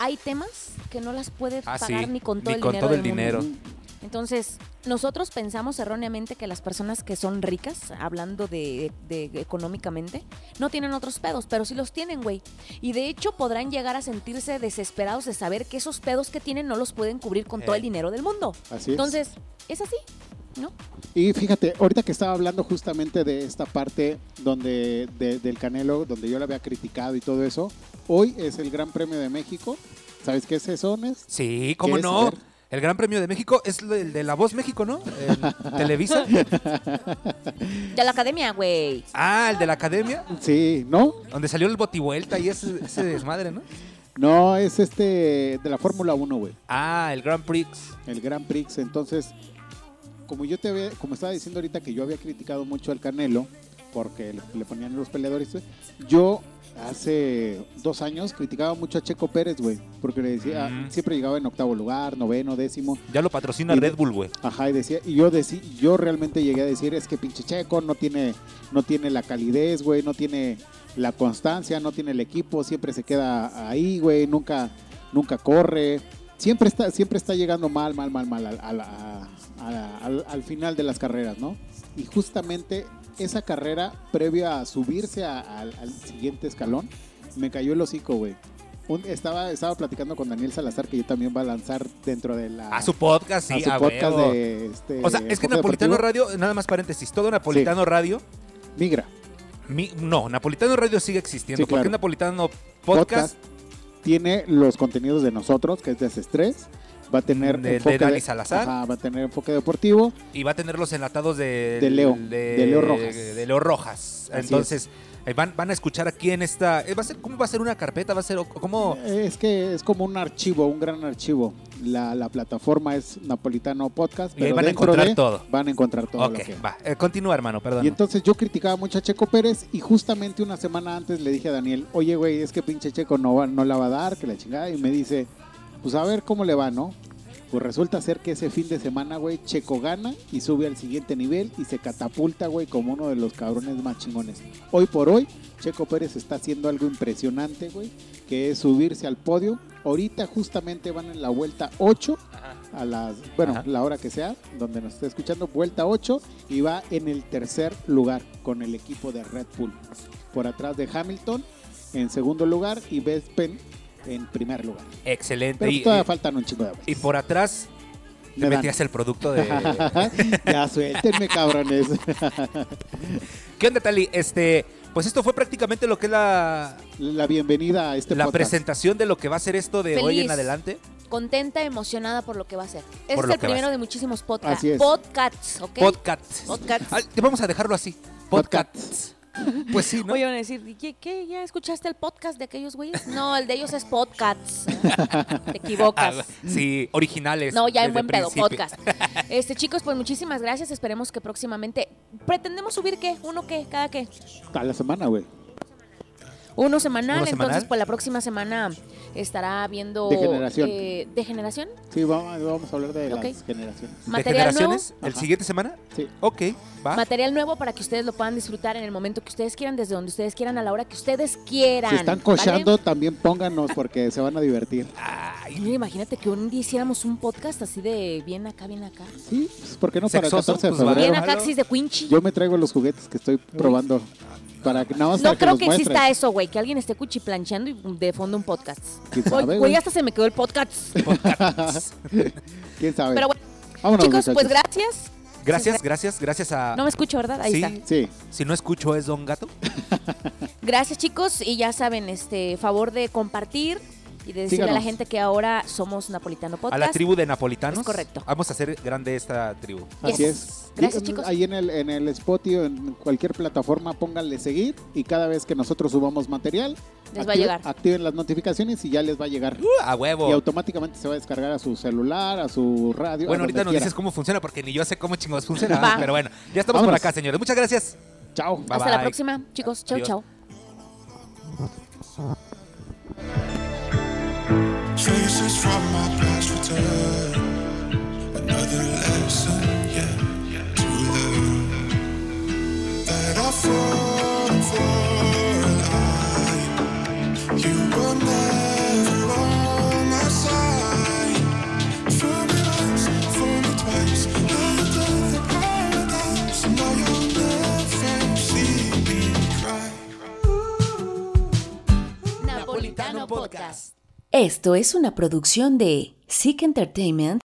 [SPEAKER 1] hay temas que no las puedes
[SPEAKER 3] Ah,
[SPEAKER 1] pagar
[SPEAKER 3] sí,
[SPEAKER 1] ni con todo
[SPEAKER 3] ni
[SPEAKER 1] el
[SPEAKER 3] con
[SPEAKER 1] dinero.
[SPEAKER 3] todo el
[SPEAKER 1] del mundo. Entonces, nosotros pensamos erróneamente que las personas que son ricas, hablando de, de- económicamente, no tienen otros pedos, pero sí los tienen, güey. Y de hecho podrán llegar a sentirse desesperados de saber que esos pedos que tienen no los pueden cubrir con todo
[SPEAKER 3] Eh.
[SPEAKER 1] el dinero del mundo.
[SPEAKER 4] Así es.
[SPEAKER 1] Entonces, es así, ¿no?
[SPEAKER 4] Y fíjate, ahorita que estaba hablando justamente de esta parte donde de- del Canelo, donde yo lo había criticado y todo eso, hoy es el Gran Premio de México. ¿Sabes qué es eso, Nes?
[SPEAKER 3] Sí, ¿cómo
[SPEAKER 4] ¿Quieres
[SPEAKER 3] no?
[SPEAKER 4] saber?
[SPEAKER 3] El Gran Premio de México es el de La Voz México, ¿no? En Televisa.
[SPEAKER 1] De la academia, güey.
[SPEAKER 3] Ah, el de la Academia,
[SPEAKER 4] Sí, ¿no?
[SPEAKER 3] donde salió el botivuelta y ese, ese desmadre, ¿no?
[SPEAKER 4] No, es este de la Fórmula 1, güey.
[SPEAKER 3] Ah, el Grand Prix.
[SPEAKER 4] el Grand Prix. Entonces, como yo te había, como estaba diciendo ahorita que yo había criticado mucho al Canelo porque le, le ponían los peleadores, yo hace dos años criticaba mucho a Checo Pérez, güey, porque le decía,
[SPEAKER 3] Mm.
[SPEAKER 4] siempre llegaba en octavo lugar, noveno, décimo,
[SPEAKER 3] Ya lo patrocina
[SPEAKER 4] Y-
[SPEAKER 3] Red Bull, güey.
[SPEAKER 4] ajá, y decía, y yo decí, yo realmente llegué a decir, es que pinche Checo no tiene, no tiene la calidez, güey, no tiene la constancia, no tiene el equipo, siempre se queda ahí, güey, nunca, nunca corre, siempre está, siempre está llegando mal, mal, mal, mal al, al- a- a- al- al final de las carreras, ¿no? Y justamente esa carrera, previa a subirse a- al, al siguiente escalón, me cayó el hocico, güey. Un- estaba, estaba platicando con Daniel Salazar, que yo también va a lanzar dentro de la...
[SPEAKER 3] A su podcast, sí,
[SPEAKER 4] a su
[SPEAKER 3] a
[SPEAKER 4] podcast
[SPEAKER 3] huevo.
[SPEAKER 4] de... Este,
[SPEAKER 3] O sea, es que Napolitano
[SPEAKER 4] Deportivo.
[SPEAKER 3] Radio, nada más paréntesis, todo Napolitano Radio,
[SPEAKER 4] Migra.
[SPEAKER 3] mi- no, Napolitano Radio sigue existiendo.
[SPEAKER 4] Sí, claro.
[SPEAKER 3] porque Napolitano Podcast,
[SPEAKER 4] tiene los contenidos de nosotros, que es Desestrés. Va a tener
[SPEAKER 3] De- de
[SPEAKER 4] enfoque
[SPEAKER 3] Dani Salazar.
[SPEAKER 4] Ajá, va a tener enfoque deportivo.
[SPEAKER 3] y va a tener los enlatados de,
[SPEAKER 4] De Leo, de Leo Rojas.
[SPEAKER 3] De Leo Rojas.
[SPEAKER 4] Así
[SPEAKER 3] Entonces, eh, van, van a escuchar aquí en esta. eh, Va a ser, ¿Cómo va a ser una carpeta? ¿Va a ser cómo?
[SPEAKER 4] Es que es como un archivo, un gran archivo. La, la plataforma es Napolitano Podcast.
[SPEAKER 3] Y ahí
[SPEAKER 4] pero
[SPEAKER 3] van a encontrar
[SPEAKER 4] de-
[SPEAKER 3] todo.
[SPEAKER 4] Van a encontrar todo
[SPEAKER 3] ok,
[SPEAKER 4] lo que
[SPEAKER 3] va. Eh, continúa, hermano, perdón.
[SPEAKER 4] Y entonces yo criticaba mucho a Checo Pérez y justamente una semana antes le dije a Daniel, oye güey, es que pinche Checo no, va- no la va a dar, que la chingada. Y me dice, pues a ver cómo le va, ¿no? Pues resulta ser que ese fin de semana, güey, Checo gana y sube al siguiente nivel y se catapulta, güey, como uno de los cabrones más chingones. Hoy por hoy, Checo Pérez está haciendo algo impresionante, güey, que es subirse al podio. Ahorita justamente van en la vuelta 8
[SPEAKER 3] Ajá.
[SPEAKER 4] a las, bueno,
[SPEAKER 3] Ajá.
[SPEAKER 4] la hora que sea, donde nos esté escuchando, vuelta 8 y va en el tercer lugar con el equipo de Red Bull. Por atrás de Hamilton en segundo lugar y Vespen en primer lugar.
[SPEAKER 3] Excelente.
[SPEAKER 4] Pero
[SPEAKER 3] y,
[SPEAKER 4] todavía
[SPEAKER 3] y-
[SPEAKER 4] faltan un chingo de
[SPEAKER 3] y por atrás te
[SPEAKER 4] Me dan.
[SPEAKER 3] metías el producto de.
[SPEAKER 4] ya suéltenme, cabrones.
[SPEAKER 3] ¿Qué onda, Tali? Este, pues esto fue prácticamente lo que es la,
[SPEAKER 4] la bienvenida a este
[SPEAKER 3] la
[SPEAKER 4] podcast.
[SPEAKER 3] presentación de lo que va a ser esto de hoy en adelante.
[SPEAKER 1] Contenta, emocionada por lo que va a ser. Este
[SPEAKER 3] Por
[SPEAKER 1] es el primero de muchísimos podcasts. Podcasts, ¿ok?
[SPEAKER 3] Podcast.
[SPEAKER 1] Podcasts.
[SPEAKER 3] Ah, te vamos a dejarlo así.
[SPEAKER 4] Podcast.
[SPEAKER 3] Podcasts. Pues sí, ¿no?
[SPEAKER 1] Oye, van a decir, ¿y ¿qué, qué? ¿Ya escuchaste el podcast de aquellos güeyes? No, el de ellos es podcasts. Te equivocas.
[SPEAKER 3] Ah, sí, originales.
[SPEAKER 1] No, ya en
[SPEAKER 3] desde
[SPEAKER 1] buen pedo,
[SPEAKER 3] principio.
[SPEAKER 1] podcast. Este, chicos, pues muchísimas gracias. Esperemos que próximamente. ¿Pretendemos subir qué? ¿Uno qué? ¿Cada qué?
[SPEAKER 4] A la semana, güey.
[SPEAKER 1] Uno semanal.
[SPEAKER 3] ¿Uno semanal?
[SPEAKER 1] Entonces, pues la próxima semana estará viendo.
[SPEAKER 4] De generación.
[SPEAKER 1] eh, ¿De generación?
[SPEAKER 4] Sí, vamos, vamos a hablar de
[SPEAKER 1] Ok.
[SPEAKER 4] las generaciones.
[SPEAKER 3] ¿De
[SPEAKER 1] Material nuevo.
[SPEAKER 3] generaciones? ¿El
[SPEAKER 4] Ajá.
[SPEAKER 3] siguiente semana?
[SPEAKER 4] Sí.
[SPEAKER 3] Ok, va.
[SPEAKER 1] Material nuevo para que ustedes lo puedan disfrutar en el momento que ustedes quieran, desde donde ustedes quieran, a la hora que ustedes quieran.
[SPEAKER 4] Si están
[SPEAKER 1] ¿vale?
[SPEAKER 4] cochando, también pónganos porque se van a divertir.
[SPEAKER 1] Ay, mira, imagínate que un día hiciéramos un podcast así de bien acá, bien acá.
[SPEAKER 4] Sí, pues, ¿por qué no para el
[SPEAKER 3] Sexoso,
[SPEAKER 4] 14 de
[SPEAKER 3] pues,
[SPEAKER 4] febrero?
[SPEAKER 1] Bien acá, de Quinchi.
[SPEAKER 4] Yo me traigo los juguetes que estoy probando. Para que nada más
[SPEAKER 1] No
[SPEAKER 4] para
[SPEAKER 1] creo que exista eso, güey, que alguien esté cuchiplanchando y de fondo un podcast.
[SPEAKER 4] ¿Quién
[SPEAKER 1] Oye,
[SPEAKER 4] sabe,
[SPEAKER 1] güey, hasta se me quedó el podcast.
[SPEAKER 4] ¿Quién sabe?
[SPEAKER 1] Pero bueno,
[SPEAKER 4] Vámonos,
[SPEAKER 1] chicos, pues gracias.
[SPEAKER 3] Gracias, gracias, gracias a...
[SPEAKER 1] No me escucho, ¿verdad? Ahí
[SPEAKER 3] Sí.
[SPEAKER 1] está.
[SPEAKER 4] Sí,
[SPEAKER 3] Si no escucho es Don Gato.
[SPEAKER 1] Gracias, chicos. Y ya saben, este favor de compartir y de decirle a la gente que ahora somos Napolitano Podcast.
[SPEAKER 3] A la tribu de napolitanos.
[SPEAKER 1] Es correcto.
[SPEAKER 3] Vamos a hacer grande esta tribu.
[SPEAKER 1] Yes.
[SPEAKER 4] así es.
[SPEAKER 1] Gracias, chicos.
[SPEAKER 4] Ahí en el, en el Spotify o en cualquier plataforma pónganle seguir y cada vez que nosotros subamos material,
[SPEAKER 1] Les va a llegar.
[SPEAKER 4] activen las notificaciones y ya les va a llegar.
[SPEAKER 3] Uh, a huevo.
[SPEAKER 4] Y automáticamente se va a descargar a su celular, a su radio.
[SPEAKER 3] Bueno, ahorita nos
[SPEAKER 4] quiera.
[SPEAKER 3] dices cómo funciona porque ni yo sé cómo chingos funciona.
[SPEAKER 1] Va.
[SPEAKER 3] Pero bueno, ya estamos por acá, señores. Muchas gracias.
[SPEAKER 4] Chao.
[SPEAKER 3] Bye,
[SPEAKER 1] Hasta la próxima, chicos. Chau,
[SPEAKER 3] Adiós.
[SPEAKER 2] From my past return. Another lesson, yeah, to. That I fall for a lie. You were never on my. Now you're cry.
[SPEAKER 1] Napolitano Podcast.
[SPEAKER 6] Esto es una producción de Seek Entertainment